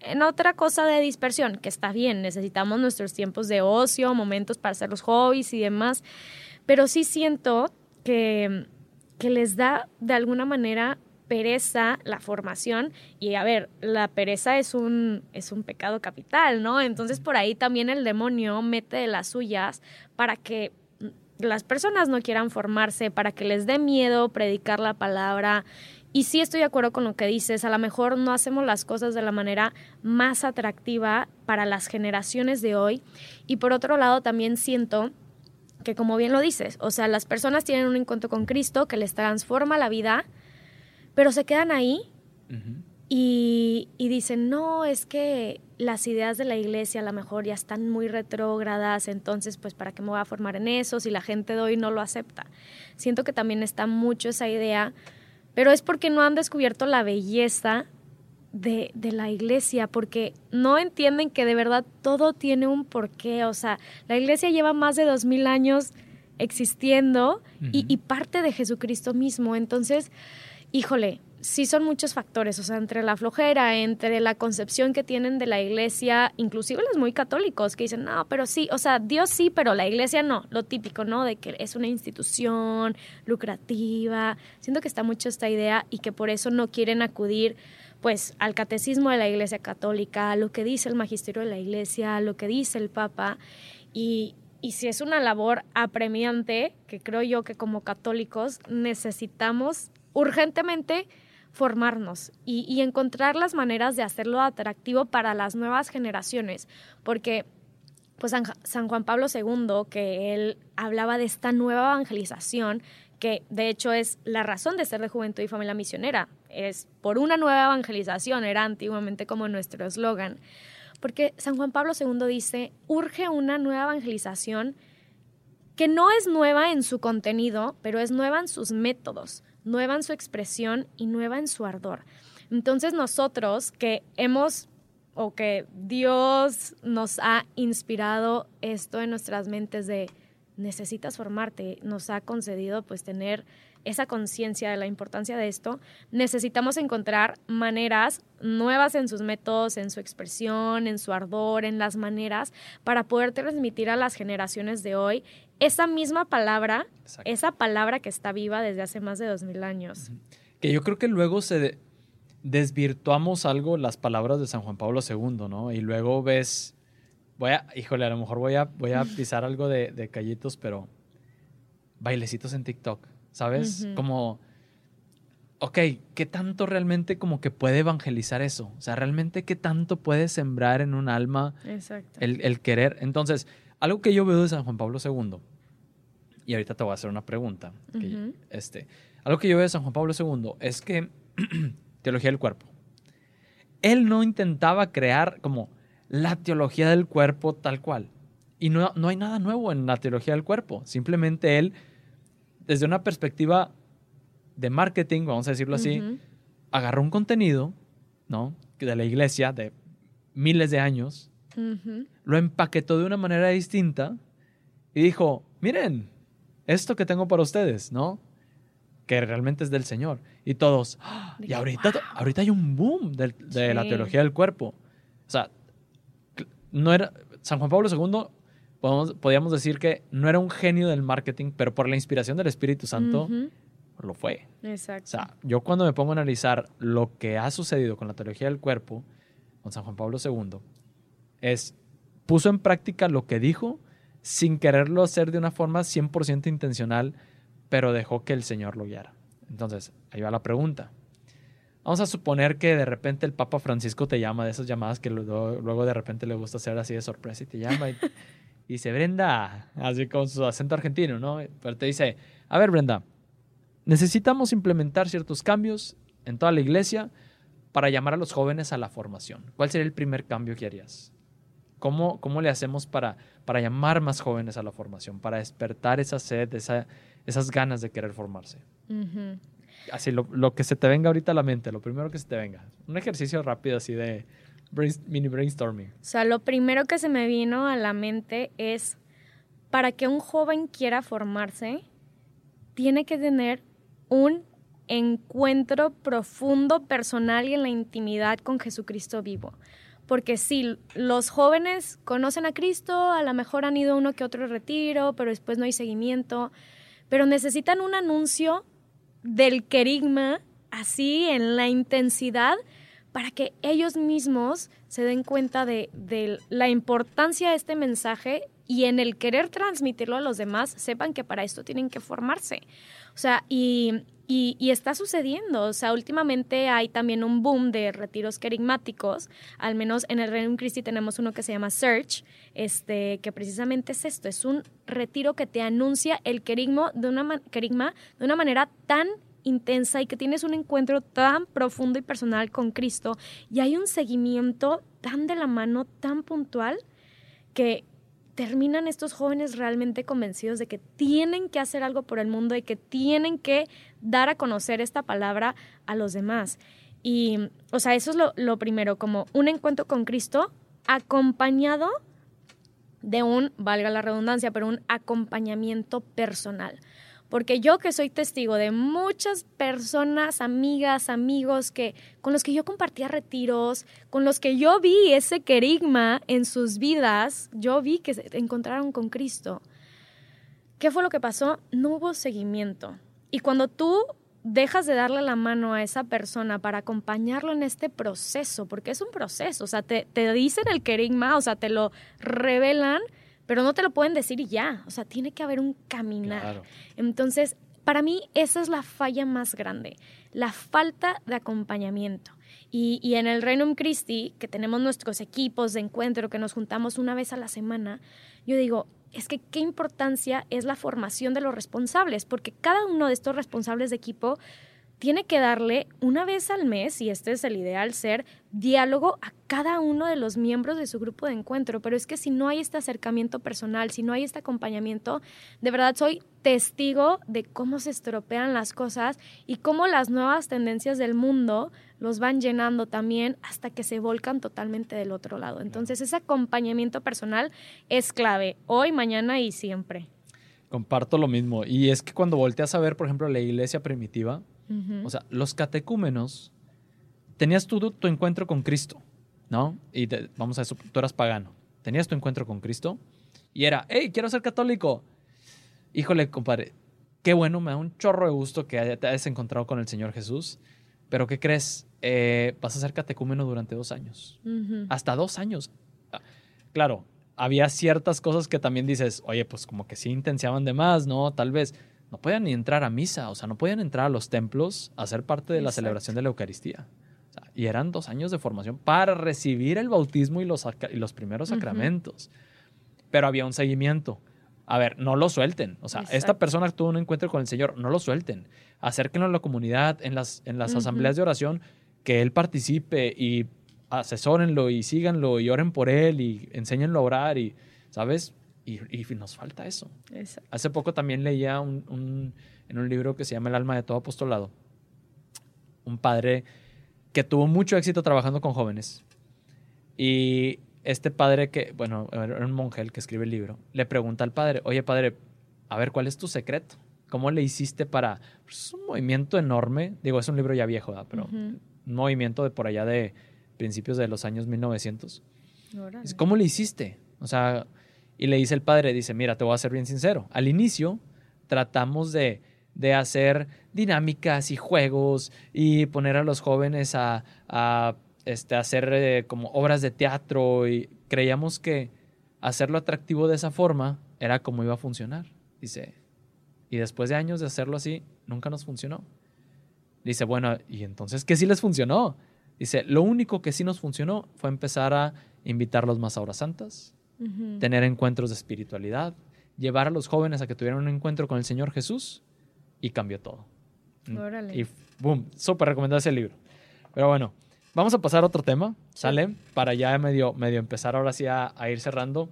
en otra cosa de dispersión, que está bien, necesitamos nuestros tiempos de ocio, momentos para hacer los hobbies y demás, pero sí siento que, que les da de alguna manera pereza la formación y a ver, la pereza es un, es un pecado capital, ¿no? Entonces por ahí también el demonio mete las suyas para que las personas no quieran formarse, para que les dé miedo predicar la palabra. Y sí estoy de acuerdo con lo que dices, a lo mejor no hacemos las cosas de la manera más atractiva para las generaciones de hoy. Y por otro lado, también siento que como bien lo dices, o sea, las personas tienen un encuentro con Cristo que les transforma la vida, pero se quedan ahí y, y, dicen, no, es que las ideas de la iglesia a lo mejor ya están muy retrógradas, entonces pues para qué me voy a formar en eso si la gente de hoy no lo acepta. Siento que también está mucho esa idea, pero es porque no han descubierto la belleza de, de, la iglesia, porque no entienden que de verdad todo tiene un porqué. O sea, la iglesia lleva más de dos mil años existiendo y, y, parte de Jesucristo mismo. Entonces, híjole, sí son muchos factores, o sea, entre la flojera, entre la concepción que tienen de la iglesia, inclusive los muy católicos que dicen, no, pero sí, o sea, Dios sí, pero la iglesia no, lo típico, ¿no? De que es una institución lucrativa. Siento que está mucho esta idea y que por eso no quieren acudir pues al catecismo de la iglesia católica, a lo que dice el magisterio de la iglesia, a lo que dice el papa y, y si es una labor apremiante, que creo yo que como católicos necesitamos urgentemente formarnos y, encontrar las maneras de hacerlo atractivo para las nuevas generaciones, porque pues San, Juan Pablo II, que él hablaba de esta nueva evangelización, que de hecho es la razón de ser de Juventud y Familia Misionera, es por una nueva evangelización, era antiguamente como nuestro eslogan, porque San Juan Pablo II dice, urge una nueva evangelización que no es nueva en su contenido, pero es nueva en sus métodos nueva en su expresión y nueva en su ardor. Entonces nosotros que hemos o que Dios nos ha inspirado esto en nuestras mentes de necesitas formarte, nos ha concedido pues tener esa conciencia de la importancia de esto, necesitamos encontrar maneras nuevas en sus métodos, en su expresión, en su ardor, en las maneras, para poder transmitir a las generaciones de hoy esa misma palabra, esa palabra que está viva desde hace más de dos mil años. Que yo creo que luego se desvirtuamos algo las palabras de San Juan Pablo II, ¿no? Y luego ves voy a, híjole, a lo mejor voy a, voy a pisar algo de, de callitos, pero bailecitos en TikTok, ¿sabes? Como, ok, ¿qué tanto realmente como que puede evangelizar eso? O sea, ¿realmente qué tanto puede sembrar en un alma Exacto. el, el querer? Entonces, algo que yo veo de San Juan Pablo II, y ahorita te voy a hacer una pregunta, que- este, algo que yo veo de San Juan Pablo II es que, teología del cuerpo, él no intentaba crear como la teología del cuerpo tal cual. Y no, no hay nada nuevo en la teología del cuerpo. Simplemente él, desde una perspectiva de marketing, vamos a decirlo así, agarró un contenido, ¿no? De la iglesia de miles de años, lo empaquetó de una manera distinta y dijo, miren, esto que tengo para ustedes, ¿no? Que realmente es del Señor. Y todos, "Ah, y Dije, ahorita, hay un boom de, la Sí. teología del cuerpo. O sea, no era, San Juan Pablo II, podemos, podríamos decir que no era un genio del marketing, pero por la inspiración del Espíritu Santo Ujú. lo fue. Exacto. O sea, yo cuando me pongo a analizar lo que ha sucedido con la teología del cuerpo, con San Juan Pablo II, es, puso en práctica lo que dijo sin quererlo hacer de una forma 100% intencional, pero dejó que el Señor lo guiara. Entonces, ahí va la pregunta. Vamos a suponer que de repente el Papa Francisco te llama de esas llamadas que luego, de repente le gusta hacer así de sorpresa y te llama y, y dice, Brenda, así con su acento argentino, ¿no? Pero te dice, a ver, Brenda, necesitamos implementar ciertos cambios en toda la iglesia para llamar a los jóvenes a la formación. ¿Cuál sería el primer cambio que harías? ¿Cómo, cómo le hacemos para, para llamar más jóvenes a la formación, para despertar esa sed, esa, esas ganas de querer formarse? Ujú. Así, lo, lo que se te venga ahorita a la mente, lo primero que se te venga. Un ejercicio rápido así de brain- mini brainstorming. O sea, lo primero que se me vino a la mente es, para que un joven quiera formarse, tiene que tener un encuentro profundo, personal y en la intimidad con Jesucristo vivo. Porque si los jóvenes conocen a Cristo, a lo mejor han ido uno que otro retiro, pero después no hay seguimiento, pero necesitan un anuncio del querigma así en la intensidad para que ellos mismos se den cuenta de, de la importancia de este mensaje y en el querer transmitirlo a los demás sepan que para esto tienen que formarse. O sea, y, y- y está sucediendo. O sea, últimamente hay también un boom de retiros querigmáticos. Al menos en el Reino Christi tenemos uno que se llama Search, este, que precisamente es esto, es un retiro que te anuncia el querigma de una, querigma de una manera tan intensa y que tienes un encuentro tan profundo y personal con Cristo y hay un seguimiento tan de la mano, tan puntual, que terminan estos jóvenes realmente convencidos de que tienen que hacer algo por el mundo y que tienen que dar a conocer esta palabra a los demás. Y, o sea, eso es lo, lo primero, como un encuentro con Cristo acompañado de un, valga la redundancia, pero un acompañamiento personal. Porque yo que soy testigo de muchas personas, amigas, amigos, que, con los que yo compartía retiros, con los que yo vi ese querigma en sus vidas, yo vi que se encontraron con Cristo. ¿Qué fue lo que pasó? No hubo seguimiento. Y cuando tú dejas de darle la mano a esa persona para acompañarlo en este proceso, porque es un proceso, o sea, te, te dicen el querigma, o sea, te lo revelan, pero no te lo pueden decir y ya, o sea, tiene que haber un caminar. Claro. Entonces, para mí esa es la falla más grande, la falta de acompañamiento. Y, y en el Reino Christi, que tenemos nuestros equipos de encuentro, que nos juntamos una vez a la semana, yo digo, es que qué importancia es la formación de los responsables, porque cada uno de estos responsables de equipo tiene que darle una vez al mes, y este es el ideal ser, diálogo a cada uno de los miembros de su grupo de encuentro. Pero es que si no hay este acercamiento personal, si no hay este acompañamiento, de verdad soy testigo de cómo se estropean las cosas y cómo las nuevas tendencias del mundo los van llenando también hasta que se volcan totalmente del otro lado. Entonces ese acompañamiento personal es clave, hoy, mañana y siempre. Comparto lo mismo. Y es que cuando volteas a ver, por ejemplo, la iglesia primitiva, O sea, los catecúmenos, tenías tú tu encuentro con Cristo, ¿no? Y te- vamos a eso, tú eras pagano. Tenías tu encuentro con Cristo y era, hey, quiero ser católico. Híjole, compadre, qué bueno, me da un chorro de gusto que te hayas encontrado con el Señor Jesús. Pero ¿qué crees? Eh, vas a ser catecúmeno durante dos años. Hasta dos años. Ah, Claro, había ciertas cosas que también dices, oye, pues como que sí intensiaban de más, ¿no? Tal vez no podían ni entrar a misa, o sea, no podían entrar a los templos a ser parte de la celebración de la Eucaristía. y eran dos años de formación para recibir el bautismo y los, y los primeros sacramentos. Pero había un seguimiento. A ver, no lo suelten. O sea, esta persona tuvo un encuentro con el Señor, no lo suelten. Acérquenlo a la comunidad, en las, en las asambleas de oración, que él participe y asesórenlo y síganlo y oren por él y enséñenlo a orar y, ¿sabes? Y, nos falta eso. Hace poco también leía un, en un libro que se llama El alma de todo apostolado, un padre que tuvo mucho éxito trabajando con jóvenes. Y este padre que, bueno, era un monje el que escribe el libro, le pregunta al padre, oye padre, a ver, ¿cuál es tu secreto? ¿Cómo le hiciste para... Pues, es un movimiento enorme, digo, es un libro ya viejo, pero un movimiento de por allá de principios de los años 1900. ¿Cómo le hiciste? O sea, y le dice el padre, dice, mira, te voy a ser bien sincero. Al inicio tratamos de, de hacer dinámicas y juegos y poner a los jóvenes a, a este, hacer eh, como obras de teatro y creíamos que hacerlo atractivo de esa forma era como iba a funcionar. Dice, y después de años de hacerlo así, nunca nos funcionó. Dice, bueno, ¿y entonces qué sí les funcionó? Dice, lo único que sí nos funcionó fue empezar a invitarlos más a horas santas, tener encuentros de espiritualidad, llevar a los jóvenes a que tuvieran un encuentro con el Señor Jesús y cambió todo. Órale. Y boom, súper recomendado ese libro. Pero bueno, vamos a pasar a otro tema, ¿sale? Para ya medio, medio empezar ahora sí a, a ir cerrando.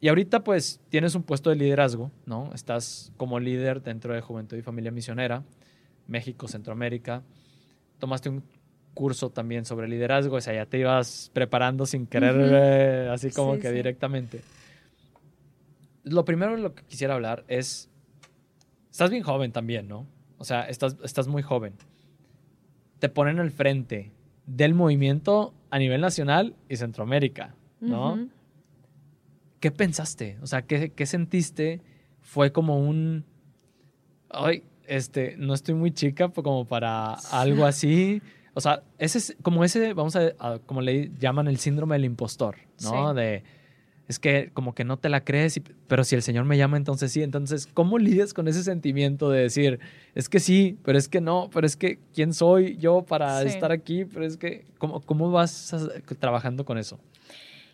Y ahorita pues tienes un puesto de liderazgo, ¿no? Estás como líder dentro de Juventud y Familia Misionera, México, Centroamérica. Tomaste un curso también sobre liderazgo, o sea, ya te ibas preparando sin querer, eh, así como que directamente. Lo primero de lo que quisiera hablar es, estás bien joven también, ¿no? O sea, estás, estás muy joven. Te ponen al frente del movimiento a nivel nacional y Centroamérica, ¿no? ¿Qué pensaste? O sea, ¿qué, ¿qué, sentiste? Fue como un... Ay, este, no estoy muy chica como para algo así. O sea, ese es como ese, vamos a, como le llaman el síndrome del impostor, ¿no? De, es que como que no te la crees, pero si el Señor me llama, entonces sí. Entonces, ¿cómo lidias con ese sentimiento de decir, es que sí, pero es que no, pero es que quién soy yo para estar aquí? Pero es que, ¿cómo, cómo vas trabajando con eso?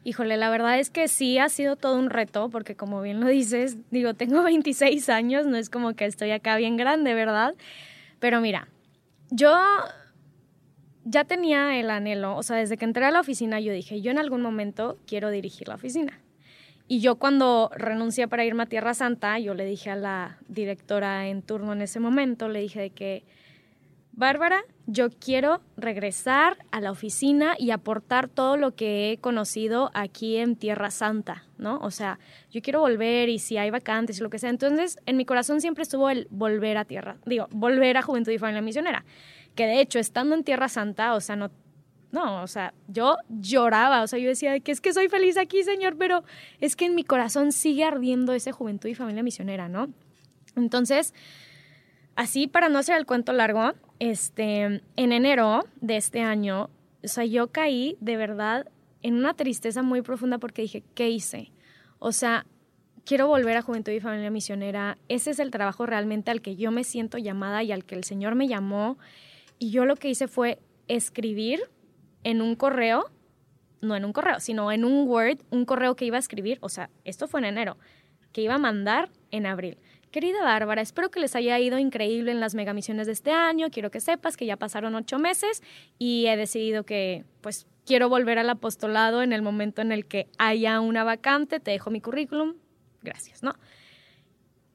Híjole, la verdad es que sí ha sido todo un reto, porque como bien lo dices, digo, tengo 26 años, no es como que estoy acá bien grande, ¿verdad? Pero mira, yo ya tenía el anhelo, o sea, desde que entré a la oficina yo dije, yo en algún momento quiero dirigir la oficina. Y yo cuando renuncié para irme a Tierra Santa, yo le dije a la directora en turno en ese momento, le dije de que, Bárbara, yo quiero regresar a la oficina y aportar todo lo que he conocido aquí en Tierra Santa, ¿no? O sea, yo quiero volver y si hay vacantes y lo que sea. Entonces, en mi corazón siempre estuvo el volver a Tierra, digo, volver a Juventud y Familia Misionera que de hecho, estando en Tierra Santa, o sea, no, no, o sea, yo lloraba, o sea, yo decía que es que soy feliz aquí, Señor, pero es que en mi corazón sigue ardiendo ese juventud y familia misionera, ¿no? Entonces, así para no hacer el cuento largo, este, en enero de este año, o sea, yo caí de verdad en una tristeza muy profunda porque dije, ¿qué hice? O sea, quiero volver a Juventud y Familia Misionera. Ese es el trabajo realmente al que yo me siento llamada y al que el Señor me llamó. Y yo lo que hice fue escribir en un correo, no en un correo, sino en un Word, un correo que iba a escribir, o sea, esto fue en enero, que iba a mandar en abril. Querida Bárbara, espero que les haya ido increíble en las megamisiones de este año. Quiero que sepas que ya pasaron ocho meses y he decidido que, pues, quiero volver al apostolado en el momento en el que haya una vacante. Te dejo mi currículum. Gracias, ¿no?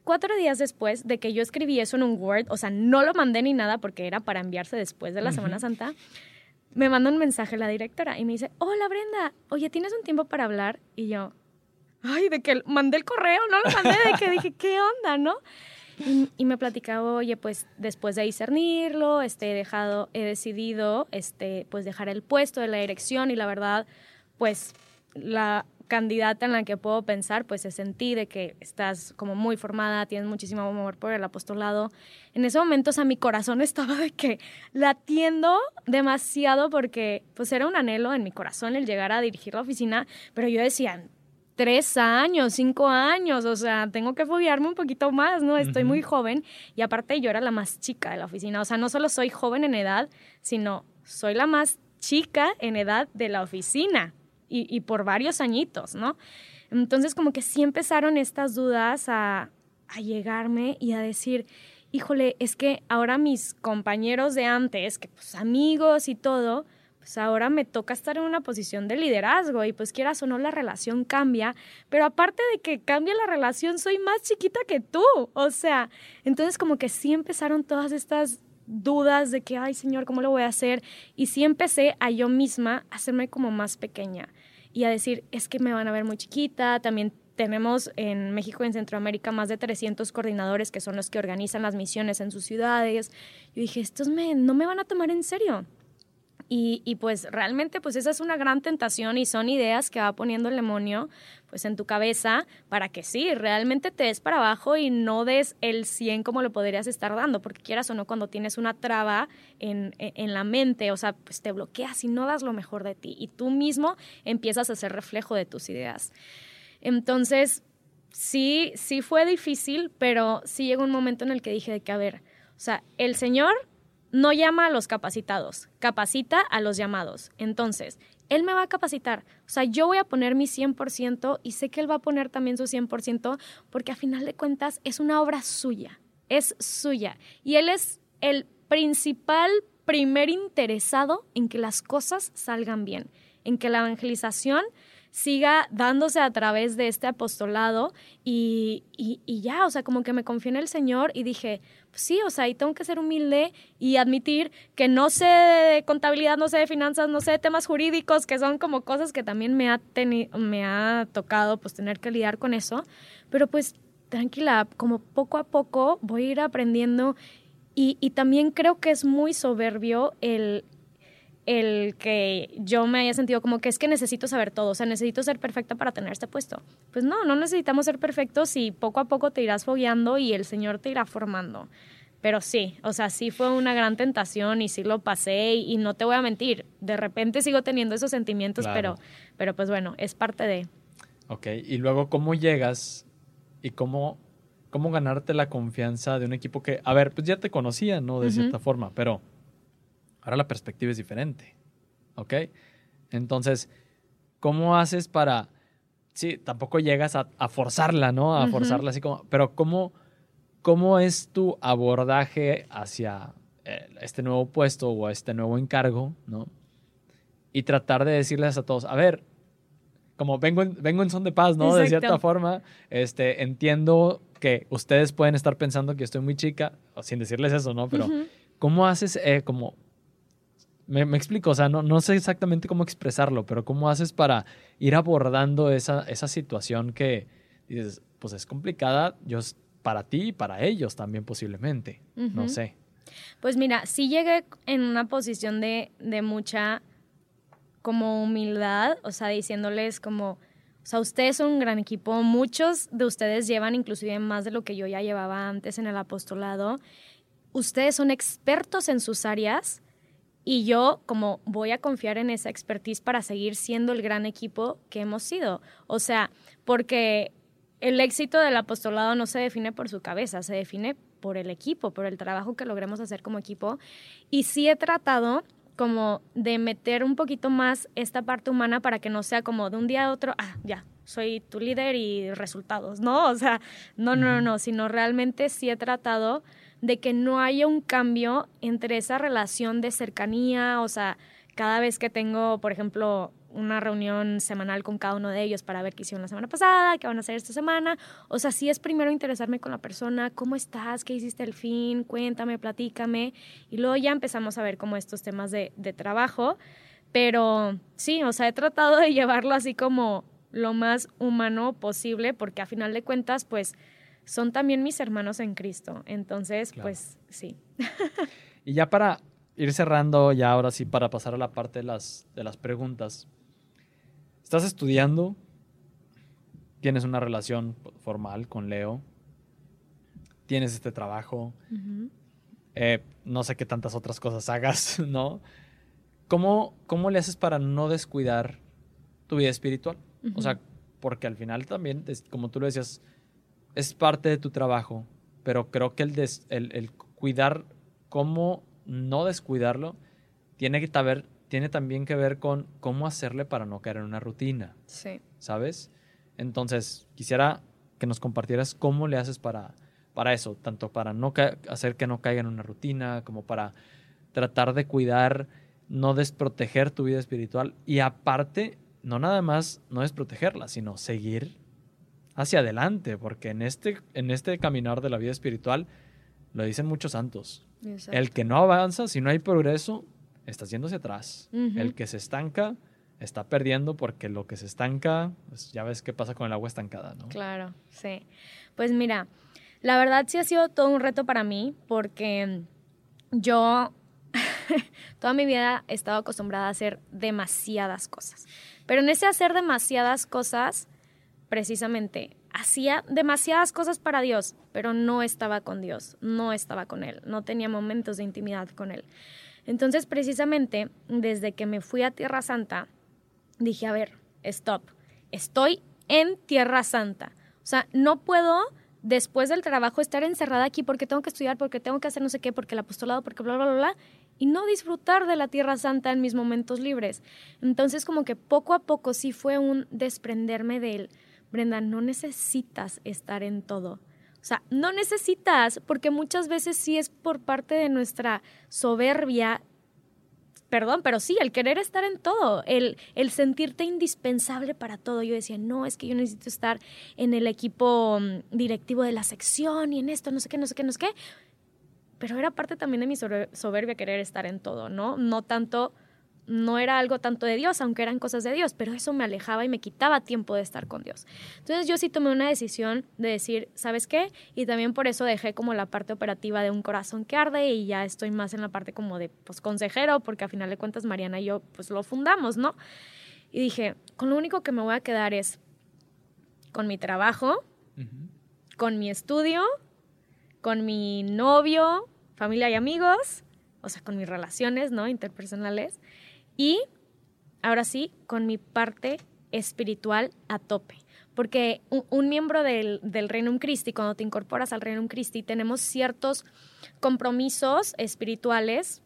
Cuatro días después de que yo escribí eso en un Word, o sea, no lo mandé ni nada porque era para enviarse después de la Semana Santa, me manda un mensaje la directora y me dice, hola Brenda, oye, ¿tienes un tiempo para hablar? Y yo, ay, de que mandé el correo, no lo mandé, de que dije, ¿qué onda, no? Y, me platicaba, oye, pues después de discernirlo, este, he dejado, he decidido, este, pues dejar el puesto de la dirección y la verdad, pues la candidata en la que puedo pensar, pues se sentí de que estás como muy formada, tienes muchísimo amor por el apostolado. En ese momento, o sea, mi corazón estaba de que latiendo demasiado porque pues era un anhelo en mi corazón el llegar a dirigir la oficina, pero yo decía, tres años, cinco años, o sea, tengo que foguearme un poquito más, ¿no? Estoy muy joven y aparte yo era la más chica de la oficina, o sea, no solo soy joven en edad, sino soy la más chica en edad de la oficina y, por varios añitos, ¿no? Entonces como que sí empezaron estas dudas a, a llegarme y a decir, híjole, es que ahora mis compañeros de antes, que pues amigos y todo, pues ahora me toca estar en una posición de liderazgo y pues quieras o no la relación cambia, pero aparte de que cambia la relación, soy más chiquita que tú, o sea, entonces como que sí empezaron todas estas dudas de que, ay Señor, ¿cómo lo voy a hacer? Y sí empecé a yo misma hacerme como más pequeña y a decir, es que me van a ver muy chiquita, también tenemos en México y en Centroamérica más de 300 coordinadores que son los que organizan las misiones en sus ciudades. Yo dije, estos me, no me van a tomar en serio. Y, pues realmente pues esa es una gran tentación y son ideas que va poniendo el demonio pues en tu cabeza para que sí, realmente te des para abajo y no des el 100 como lo podrías estar dando, porque quieras o no cuando tienes una traba en, en la mente, o sea, pues te bloqueas y no das lo mejor de ti y tú mismo empiezas a ser reflejo de tus ideas. Entonces, sí, sí fue difícil, pero sí llegó un momento en el que dije de que, a ver, o sea, el Señor no llama a los capacitados, capacita a los llamados. Entonces, Él me va a capacitar. O sea, yo voy a poner mi 100% y sé que Él va a poner también su 100% porque a final de cuentas es una obra suya, es suya. Y Él es el principal, primer interesado en que las cosas salgan bien, en que la evangelización siga dándose a través de este apostolado y, y, ya, o sea, como que me confié en el Señor y dije, pues sí, o sea, y tengo que ser humilde y admitir que no sé de contabilidad, no sé de finanzas, no sé de temas jurídicos, que son como cosas que también me ha, me ha tocado pues tener que lidiar con eso, pero pues tranquila, como poco a poco voy a ir aprendiendo y, y también creo que es muy soberbio el, el que yo me haya sentido como que es que necesito saber todo, o sea, necesito ser perfecta para tener este puesto. Pues no, no necesitamos ser perfectos y poco a poco te irás fogueando y el Señor te irá formando. Pero sí, o sea, sí fue una gran tentación y sí lo pasé y, no te voy a mentir, de repente sigo teniendo esos sentimientos, pero, pero pues bueno, es parte de... Ok, y luego cómo llegas y cómo, cómo ganarte la confianza de un equipo que, a ver, pues ya te conocía, ¿no? De cierta forma, pero Ahora la perspectiva es diferente. ¿Ok? Entonces, ¿cómo haces para... Sí, tampoco llegas a, forzarla, ¿no? A forzarla así como... Pero ¿cómo, cómo es tu abordaje hacia eh, este nuevo puesto o este nuevo encargo, ¿no? Y tratar de decirles a todos, a ver, como vengo en, vengo en son de paz, ¿no? De cierta forma, este, entiendo que ustedes pueden estar pensando que estoy muy chica, sin decirles eso, ¿no? Pero, ¿cómo haces eh, como me, explico, o sea, no, no, sé exactamente cómo expresarlo, pero ¿cómo haces para ir abordando esa, esa situación que dices, pues es complicada yo, para ti y para ellos también posiblemente? No sé. Pues mira, sí llegué en una posición de, de mucha como humildad, o sea, diciéndoles como, o sea, ustedes son un gran equipo, muchos de ustedes llevan inclusive más de lo que yo ya llevaba antes en el apostolado, ustedes son expertos en sus áreas, y yo como voy a confiar en esa expertise para seguir siendo el gran equipo que hemos sido. O sea, porque el éxito del apostolado no se define por su cabeza, se define por el equipo, por el trabajo que logremos hacer como equipo. Y sí he tratado como de meter un poquito más esta parte humana para que no sea como de un día a otro, ah, ya, soy tu líder y resultados, ¿no? O sea, no, no, no, no, sino realmente sí he tratado de que no haya un cambio entre esa relación de cercanía, o sea, cada vez que tengo, por ejemplo, una reunión semanal con cada uno de ellos para ver qué hicieron la semana pasada, qué van a hacer esta semana. O sea, sí es primero interesarme con la persona, cómo estás, qué hiciste al fin, cuéntame, platícame. Y luego ya empezamos a ver como estos temas de, de trabajo. Pero sí, o sea, he tratado de llevarlo así como lo más humano posible, porque a final de cuentas, pues son también mis hermanos en Cristo. Entonces, pues sí. y ya para ir cerrando, ya ahora sí, para pasar a la parte de las, de las preguntas. ¿Estás estudiando? ¿Tienes una relación formal con Leo? ¿Tienes este trabajo? Eh, no sé qué tantas otras cosas hagas, ¿no? ¿Cómo, ¿Cómo le haces para no descuidar tu vida espiritual? O sea, porque al final también, como tú lo decías, es parte de tu trabajo, pero creo que el, el, cuidar, cómo no descuidarlo, tiene que saber tiene también que ver con cómo hacerle para no caer en una rutina. Sí. ¿Sabes? Entonces, quisiera que nos compartieras cómo le haces para, para eso, tanto para no hacer que no caiga en una rutina, como para tratar de cuidar, no desproteger tu vida espiritual y aparte, no nada más no desprotegerla, sino seguir hacia adelante, porque en este, en este caminar de la vida espiritual, lo dicen muchos santos, el que no avanza, si no hay progreso, está hacia atrás. El que se estanca está perdiendo porque lo que se estanca, pues ya ves qué pasa con el agua estancada, ¿no? Claro, sí. Pues mira, la verdad sí ha sido todo un reto para mí porque yo toda mi vida he estado acostumbrada a hacer demasiadas cosas. Pero en ese hacer demasiadas cosas, precisamente, hacía demasiadas cosas para Dios, pero no estaba con Dios, no estaba con Él, no tenía momentos de intimidad con Él. Entonces, precisamente, desde que me fui a Tierra Santa, dije, a ver, stop, estoy en Tierra Santa. O sea, no puedo después del trabajo estar encerrada aquí porque tengo que estudiar, porque tengo que hacer no sé qué, porque el apostolado, porque bla, bla, bla, bla, y no disfrutar de la Tierra Santa en mis momentos libres. Entonces, como que poco a poco sí fue un desprenderme de él. Brenda, no necesitas estar en todo. O sea, no necesitas, porque muchas veces sí es por parte de nuestra soberbia, perdón, pero sí, el querer estar en todo, el, el sentirte indispensable para todo. Yo decía, no, es que yo necesito estar en el equipo mm, directivo de la sección y en esto, no sé qué, no sé qué, no sé qué. Pero era parte también de mi soberbia querer estar en todo, ¿no? No tanto no era algo tanto de Dios, aunque eran cosas de Dios, pero eso me alejaba y me quitaba tiempo de estar con Dios. Entonces yo sí tomé una decisión de decir, ¿sabes qué? Y también por eso dejé como la parte operativa de un corazón que arde y ya estoy más en la parte como de pues consejero, porque a final de cuentas Mariana y yo pues lo fundamos, ¿no? Y dije, con lo único que me voy a quedar es con mi trabajo, con mi estudio, con mi novio, familia y amigos, o sea, con mis relaciones, ¿no? Interpersonales y ahora sí, con mi parte espiritual a tope. Porque un, miembro del, del Reino Christi, cuando te incorporas al Reino Christi, tenemos ciertos compromisos espirituales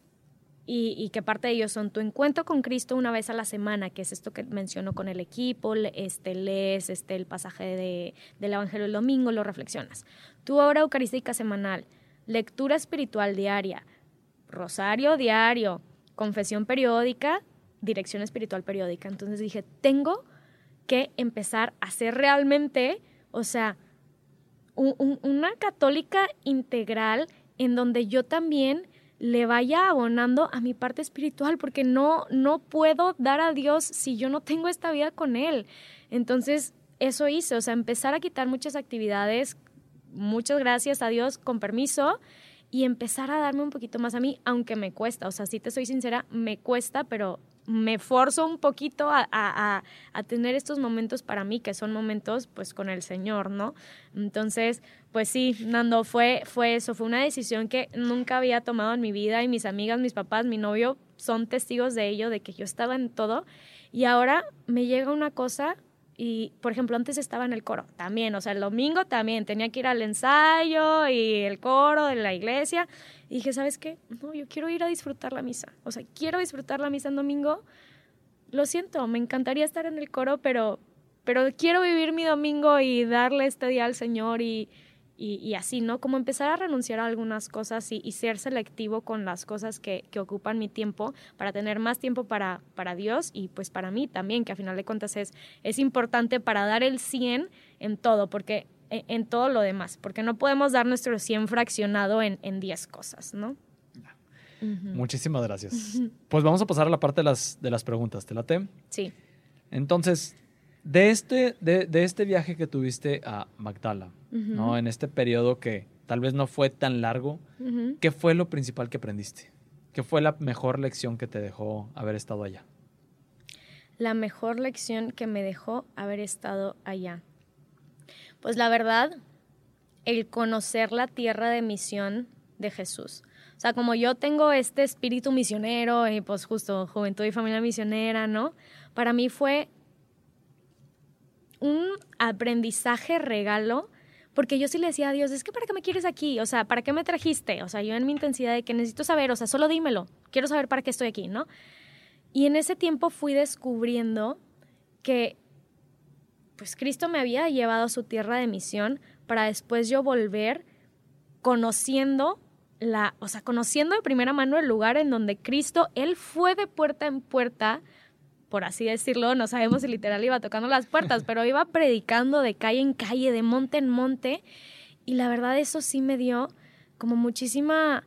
y, que parte de ellos son tu encuentro con Cristo una vez a la semana, que es esto que menciono con el equipo, este, lees este, el pasaje de, del Evangelio del domingo, lo reflexionas. Tu obra eucarística semanal, lectura espiritual diaria, rosario diario, confesión periódica, dirección espiritual periódica. Entonces dije, tengo que empezar a ser realmente, o sea, una católica integral en donde yo también le vaya abonando a mi parte espiritual, porque no, no puedo dar a Dios si yo no tengo esta vida con Él. Entonces, eso hice, o sea, empezar a quitar muchas actividades, muchas gracias a Dios, con permiso, y empezar a darme un poquito más a mí, aunque me cuesta, o sea, si te soy sincera, me cuesta, pero me forzo un poquito a, tener estos momentos para mí, que son momentos pues con el Señor, ¿no? Entonces, pues sí, Nando, fue, fue eso, fue una decisión que nunca había tomado en mi vida y mis amigas, mis papás, mi novio son testigos de ello, de que yo estaba en todo y ahora me llega una cosa y, por ejemplo, antes estaba en el coro, también, o sea, el domingo también, tenía que ir al ensayo y el coro de la iglesia. Y dije, ¿sabes qué? No, yo quiero ir a disfrutar la misa. O sea, quiero disfrutar la misa en domingo. Lo siento, me encantaría estar en el coro, pero, pero quiero vivir mi domingo y darle este día al Señor y, y, así, ¿no? Como empezar a renunciar a algunas cosas y, ser selectivo con las cosas que, que, ocupan mi tiempo para tener más tiempo para, para Dios y pues para mí también, que a final de cuentas es, es importante para dar el 100 en todo, porque e, en, todo lo demás, porque no podemos dar nuestro 100 fraccionado en, en 10 cosas, ¿no? Muchísimas gracias. Pues vamos a pasar a la parte de las, de las preguntas, ¿te late? Sí. Entonces, de este, de, de este viaje que tuviste a Magdala, ¿no? En este periodo que tal vez no fue tan largo, ¿qué fue lo principal que aprendiste? ¿Qué fue la mejor lección que te dejó haber estado allá? La mejor lección que me dejó haber estado allá. Pues la verdad, el conocer la tierra de misión de Jesús. O sea, como yo tengo este espíritu misionero y pues justo juventud y familia misionera, ¿no? Para mí fue un aprendizaje regalo, porque yo sí le decía a Dios, es que ¿para qué me quieres aquí? O sea, ¿para qué me trajiste? O sea, yo en mi intensidad de que necesito saber, o sea, solo dímelo, quiero saber para qué estoy aquí, ¿no? Y en ese tiempo fui descubriendo que pues Cristo me había llevado a su tierra de misión para después yo volver conociendo la, o sea, conociendo de primera mano el lugar en donde Cristo, Él fue de puerta en puerta, por así decirlo, no sabemos si literal iba tocando las puertas, pero iba predicando de calle en calle, de monte en monte, y la verdad eso sí me dio como muchísima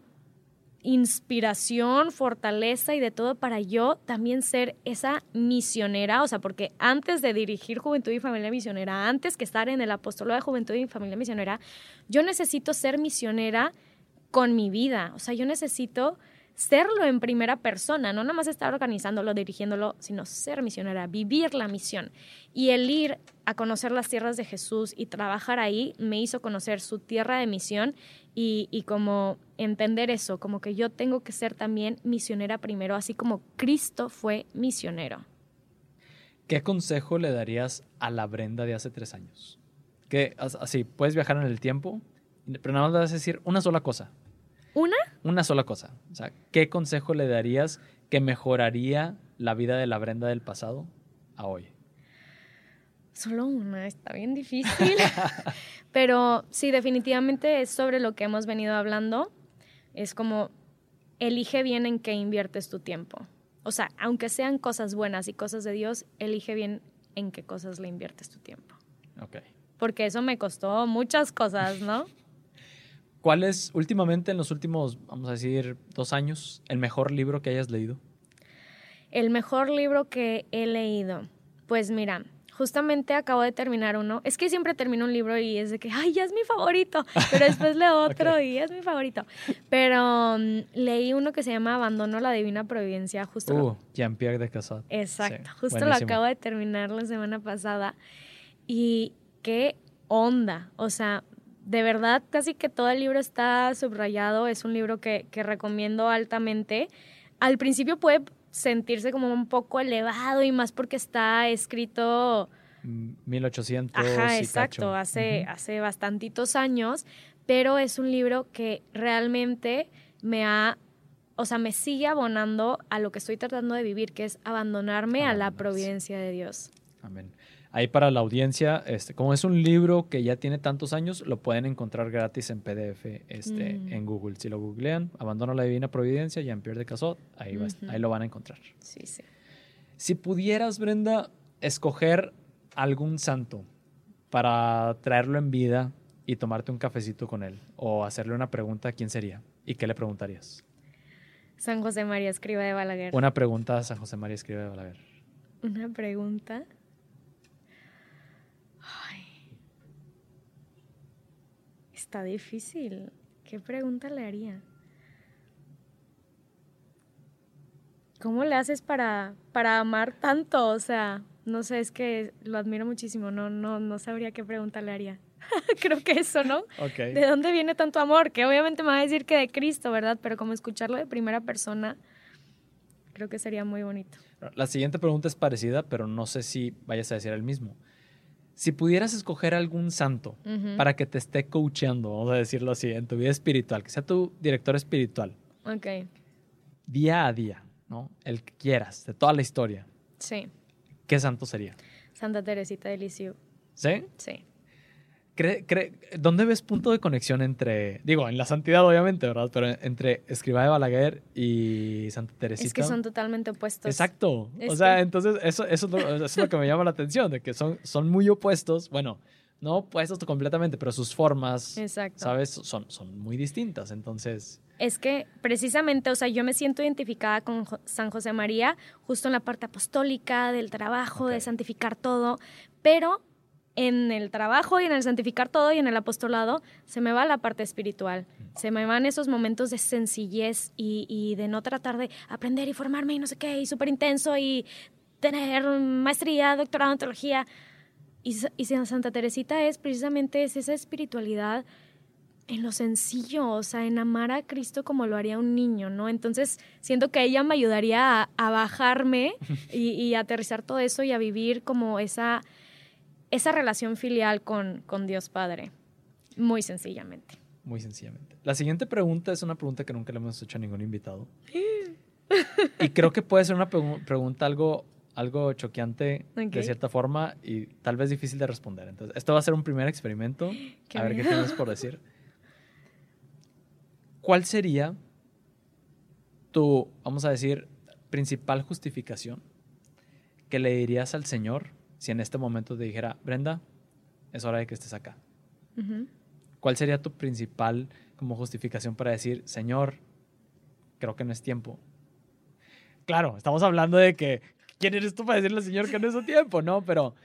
inspiración, fortaleza y de todo para yo también ser esa misionera, o sea, porque antes de dirigir Juventud y Familia Misionera, antes que estar en el apostolado de Juventud y Familia Misionera, yo necesito ser misionera con mi vida, o sea, yo necesito serlo en primera persona, no nada más estar organizándolo, dirigiéndolo, sino ser misionera, vivir la misión. Y el ir a conocer las tierras de Jesús y trabajar ahí me hizo conocer su tierra de misión y, y como entender eso, como que yo tengo que ser también misionera primero, así como Cristo fue misionero. ¿Qué consejo le darías a la Brenda de hace tres años? Que así, puedes viajar en el tiempo, pero nada más vas a decir una sola cosa. ¿Una? Una sola cosa. O sea, ¿qué consejo le darías que mejoraría la vida de la Brenda del pasado a hoy? Solo una, está bien difícil. Pero sí, definitivamente es sobre lo que hemos venido hablando. Es como, elige bien en qué inviertes tu tiempo. O sea, aunque sean cosas buenas y cosas de Dios, elige bien en qué cosas le inviertes tu tiempo. Ok. Porque eso me costó muchas cosas, ¿no? ¿Cuál es últimamente, en los últimos, vamos a decir, dos años, el mejor libro que hayas leído? El mejor libro que he leído. Pues mira, justamente acabo de terminar uno. Es que siempre termino un libro y es de que, ay, ya es mi favorito. Pero después leo otro y es mi favorito. Pero um, leí uno que se llama Abandono la Divina Providencia, justo. Uh, Jean-Pierre de Casat. Exacto, justo lo acabo de terminar la semana pasada. Y qué onda. O sea, de verdad, casi que todo el libro está subrayado. Es un libro que, que recomiendo altamente. Al principio puede sentirse como un poco elevado y más porque está escrito... 1800. Ajá, exacto, hace, hace bastantitos años, pero es un libro que realmente me ha, o sea, me sigue abonando a lo que estoy tratando de vivir, que es abandonarme a la providencia de Dios. Amén. Ahí para la audiencia, este, como es un libro que ya tiene tantos años, lo pueden encontrar gratis en PDF este, mm. en Google. Si lo googlean, Abandono la Divina Providencia, Jean-Pierre de Casot, ahí, ahí lo van a encontrar. Sí, sí. Si pudieras, Brenda, escoger algún santo para traerlo en vida y tomarte un cafecito con él, o hacerle una pregunta, ¿quién sería? ¿Y qué le preguntarías? San José María Escriba de Balaguer. Una pregunta a San José María Escriba de Balaguer. Una pregunta. Está difícil. ¿Qué pregunta le haría? ¿Cómo le haces para, para amar tanto? O sea, no sé, es que lo admiro muchísimo. No, no, no sabría qué pregunta le haría. Creo que eso, ¿no? ¿De dónde viene tanto amor? Que obviamente me va a decir que de Cristo, ¿verdad? Pero como escucharlo de primera persona, creo que sería muy bonito. La siguiente pregunta es parecida, pero no sé si vayas a decir el mismo. Si pudieras escoger algún santo para que te esté coachando, vamos a decirlo así, en tu vida espiritual, que sea tu director espiritual. Ok. Día a día, ¿no? El que quieras, de toda la historia. Sí. ¿Qué santo sería? Santa Teresita de Lisieux. ¿Sí? Sí. ¿Dónde ves punto de conexión entre, digo, en la santidad obviamente, ¿verdad? Pero entre Escriba de Balaguer y Santa Teresita. Es que son totalmente opuestos. Exacto. o sea, entonces eso, eso, es lo, que me llama la atención, de que son, son muy opuestos. Bueno, no opuestos completamente, pero sus formas, ¿sabes? Son, son muy distintas. Entonces... Es que precisamente, o sea, yo me siento identificada con San José María, justo en la parte apostólica, del trabajo, de santificar todo, pero en el trabajo y en el santificar todo y en el apostolado, se me va la parte espiritual. Se me van esos momentos de sencillez y, de no tratar de aprender y formarme y no sé qué, y súper intenso y tener maestría, doctorado en teología. Y, y Santa Teresita es precisamente esa espiritualidad en lo sencillo, o sea, en amar a Cristo como lo haría un niño, ¿no? Entonces, siento que ella me ayudaría a, bajarme y, y aterrizar todo eso y a vivir como esa esa relación filial con, con Dios Padre, muy sencillamente. Muy sencillamente. La siguiente pregunta es una pregunta que nunca le hemos hecho a ningún invitado. y creo que puede ser una pregunta algo, algo choqueante de cierta forma y tal vez difícil de responder. Entonces, esto va a ser un primer experimento. a ver qué tienes por decir. ¿Cuál sería tu, vamos a decir, principal justificación que le dirías al Señor si en este momento te dijera, Brenda, es hora de que estés acá? ¿Cuál sería tu principal como justificación para decir, Señor, creo que no es tiempo? Claro, estamos hablando de que, ¿quién eres tú para decirle al Señor que no es su tiempo? No, pero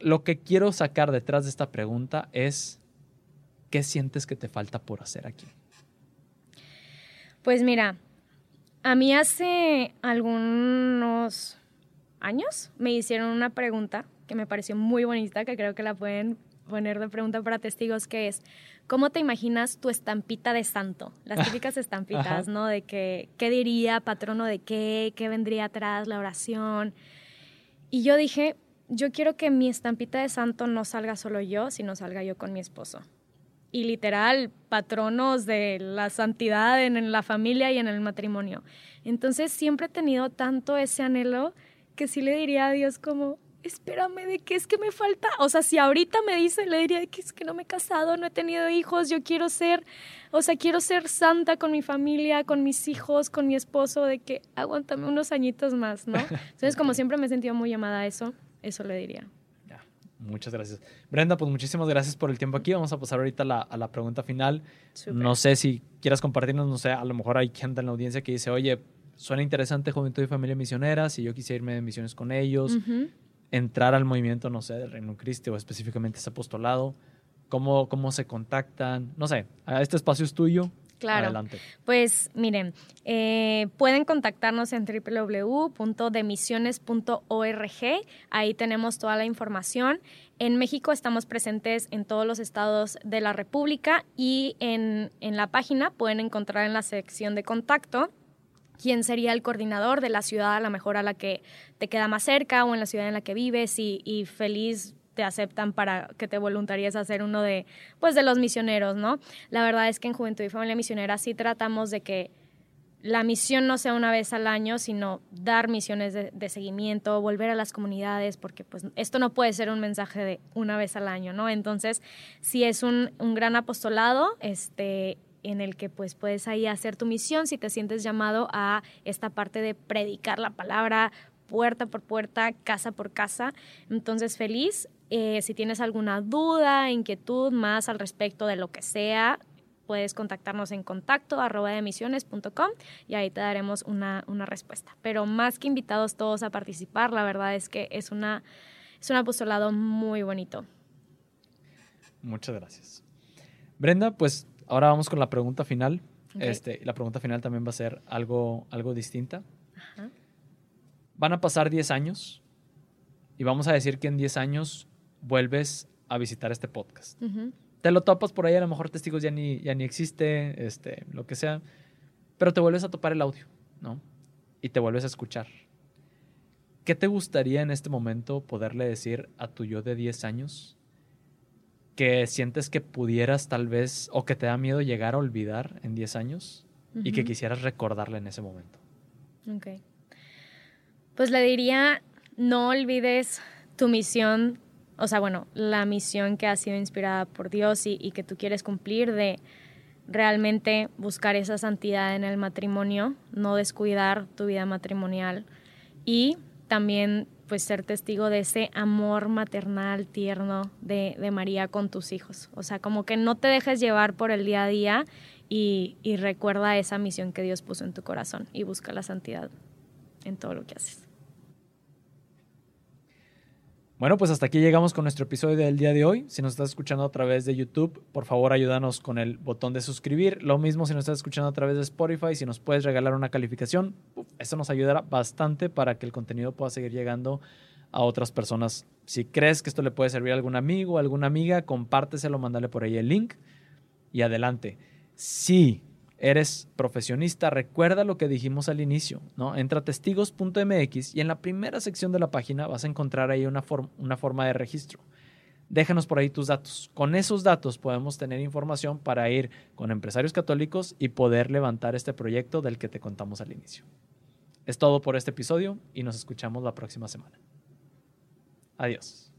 lo que quiero sacar detrás de esta pregunta es, ¿qué sientes que te falta por hacer aquí? Pues mira, a mí hace algunos años me hicieron una pregunta que me pareció muy bonita, que creo que la pueden poner de pregunta para testigos, que es, ¿cómo te imaginas tu estampita de santo? Las típicas estampitas, ¿no? De que, ¿qué diría patrono de qué? ¿Qué vendría atrás? La oración. Y yo dije, yo quiero que mi estampita de santo no salga solo yo, sino salga yo con mi esposo y literal patronos de la santidad en, la familia y en el matrimonio. Entonces siempre he tenido tanto ese anhelo que sí le diría a Dios como, espérame, ¿de qué es que me falta? O sea, si ahorita me dice, le diría que es que no me he casado, no he tenido hijos, yo quiero ser, o sea, quiero ser santa con mi familia, con mis hijos, con mi esposo, de que aguántame unos añitos más, ¿no? Entonces, como siempre me he sentido muy llamada a eso, eso le diría. Muchas gracias. Brenda, pues muchísimas gracias por el tiempo aquí. Vamos a pasar ahorita a la, pregunta final. No sé si quieras compartirnos, no sé, a lo mejor hay gente en la audiencia que dice, oye, suena interesante Juventud y Familia Misionera, si yo quisiera irme de misiones con ellos, entrar al movimiento, no sé, del Reino Cristo o específicamente ese apostolado, ¿cómo, cómo se contactan? No sé, este espacio es tuyo, Claro. Pues miren, eh, pueden contactarnos en www.demisiones.org. Ahí tenemos toda la información. En México estamos presentes en todos los estados de la República y en, la página pueden encontrar en la sección de contacto quién sería el coordinador de la ciudad, a lo mejor a la que te queda más cerca o en la ciudad en la que vives y, feliz te aceptan para que te voluntaríes a ser uno de, pues, de los misioneros, ¿no? La verdad es que en Juventud y Familia Misionera sí tratamos de que la misión no sea una vez al año, sino dar misiones de, seguimiento, volver a las comunidades, porque pues esto no puede ser un mensaje de una vez al año, ¿no? Entonces, sí es un, un gran apostolado, este, en el que pues puedes ahí hacer tu misión si te sientes llamado a esta parte de predicar la palabra puerta por puerta, casa por casa. Entonces, feliz. Eh, si tienes alguna duda, inquietud más al respecto de lo que sea, puedes contactarnos en contacto arroba emisiones.com y ahí te daremos una, respuesta. Pero más que invitados todos a participar, la verdad es que es, una, es un apostolado muy bonito. Muchas gracias. Brenda, pues ahora vamos con la pregunta final. Este, la pregunta final también va a ser algo, algo distinta. Van a pasar 10 años y vamos a decir que en 10 años vuelves a visitar este podcast. Te lo topas por ahí, a lo mejor testigos ya ni, ya ni existe, este, lo que sea, pero te vuelves a topar el audio, ¿no? Y te vuelves a escuchar. ¿Qué te gustaría en este momento poderle decir a tu yo de 10 años que sientes que pudieras tal vez o que te da miedo llegar a olvidar en 10 años y que quisieras recordarle en ese momento? Ok. Pues le diría, no olvides tu misión o sea, bueno, la misión que ha sido inspirada por Dios y, que tú quieres cumplir de realmente buscar esa santidad en el matrimonio, no descuidar tu vida matrimonial y también pues ser testigo de ese amor maternal tierno de, María con tus hijos. O sea, como que no te dejes llevar por el día a día y, y recuerda esa misión que Dios puso en tu corazón y busca la santidad en todo lo que haces. Bueno, pues hasta aquí llegamos con nuestro episodio del día de hoy. Si nos estás escuchando a través de YouTube, por favor ayúdanos con el botón de suscribir. Lo mismo si nos estás escuchando a través de Spotify, si nos puedes regalar una calificación, eso nos ayudará bastante para que el contenido pueda seguir llegando a otras personas. Si crees que esto le puede servir a algún amigo o alguna amiga, compárteselo, mándale por ahí el link y adelante. Sí eres profesionista, recuerda lo que dijimos al inicio, ¿no? Entra a testigos.mx y en la primera sección de la página vas a encontrar ahí una, una forma de registro. déjanos por ahí tus datos. Con esos datos podemos tener información para ir con empresarios católicos y poder levantar este proyecto del que te contamos al inicio. Es todo por este episodio y nos escuchamos la próxima semana. Adiós.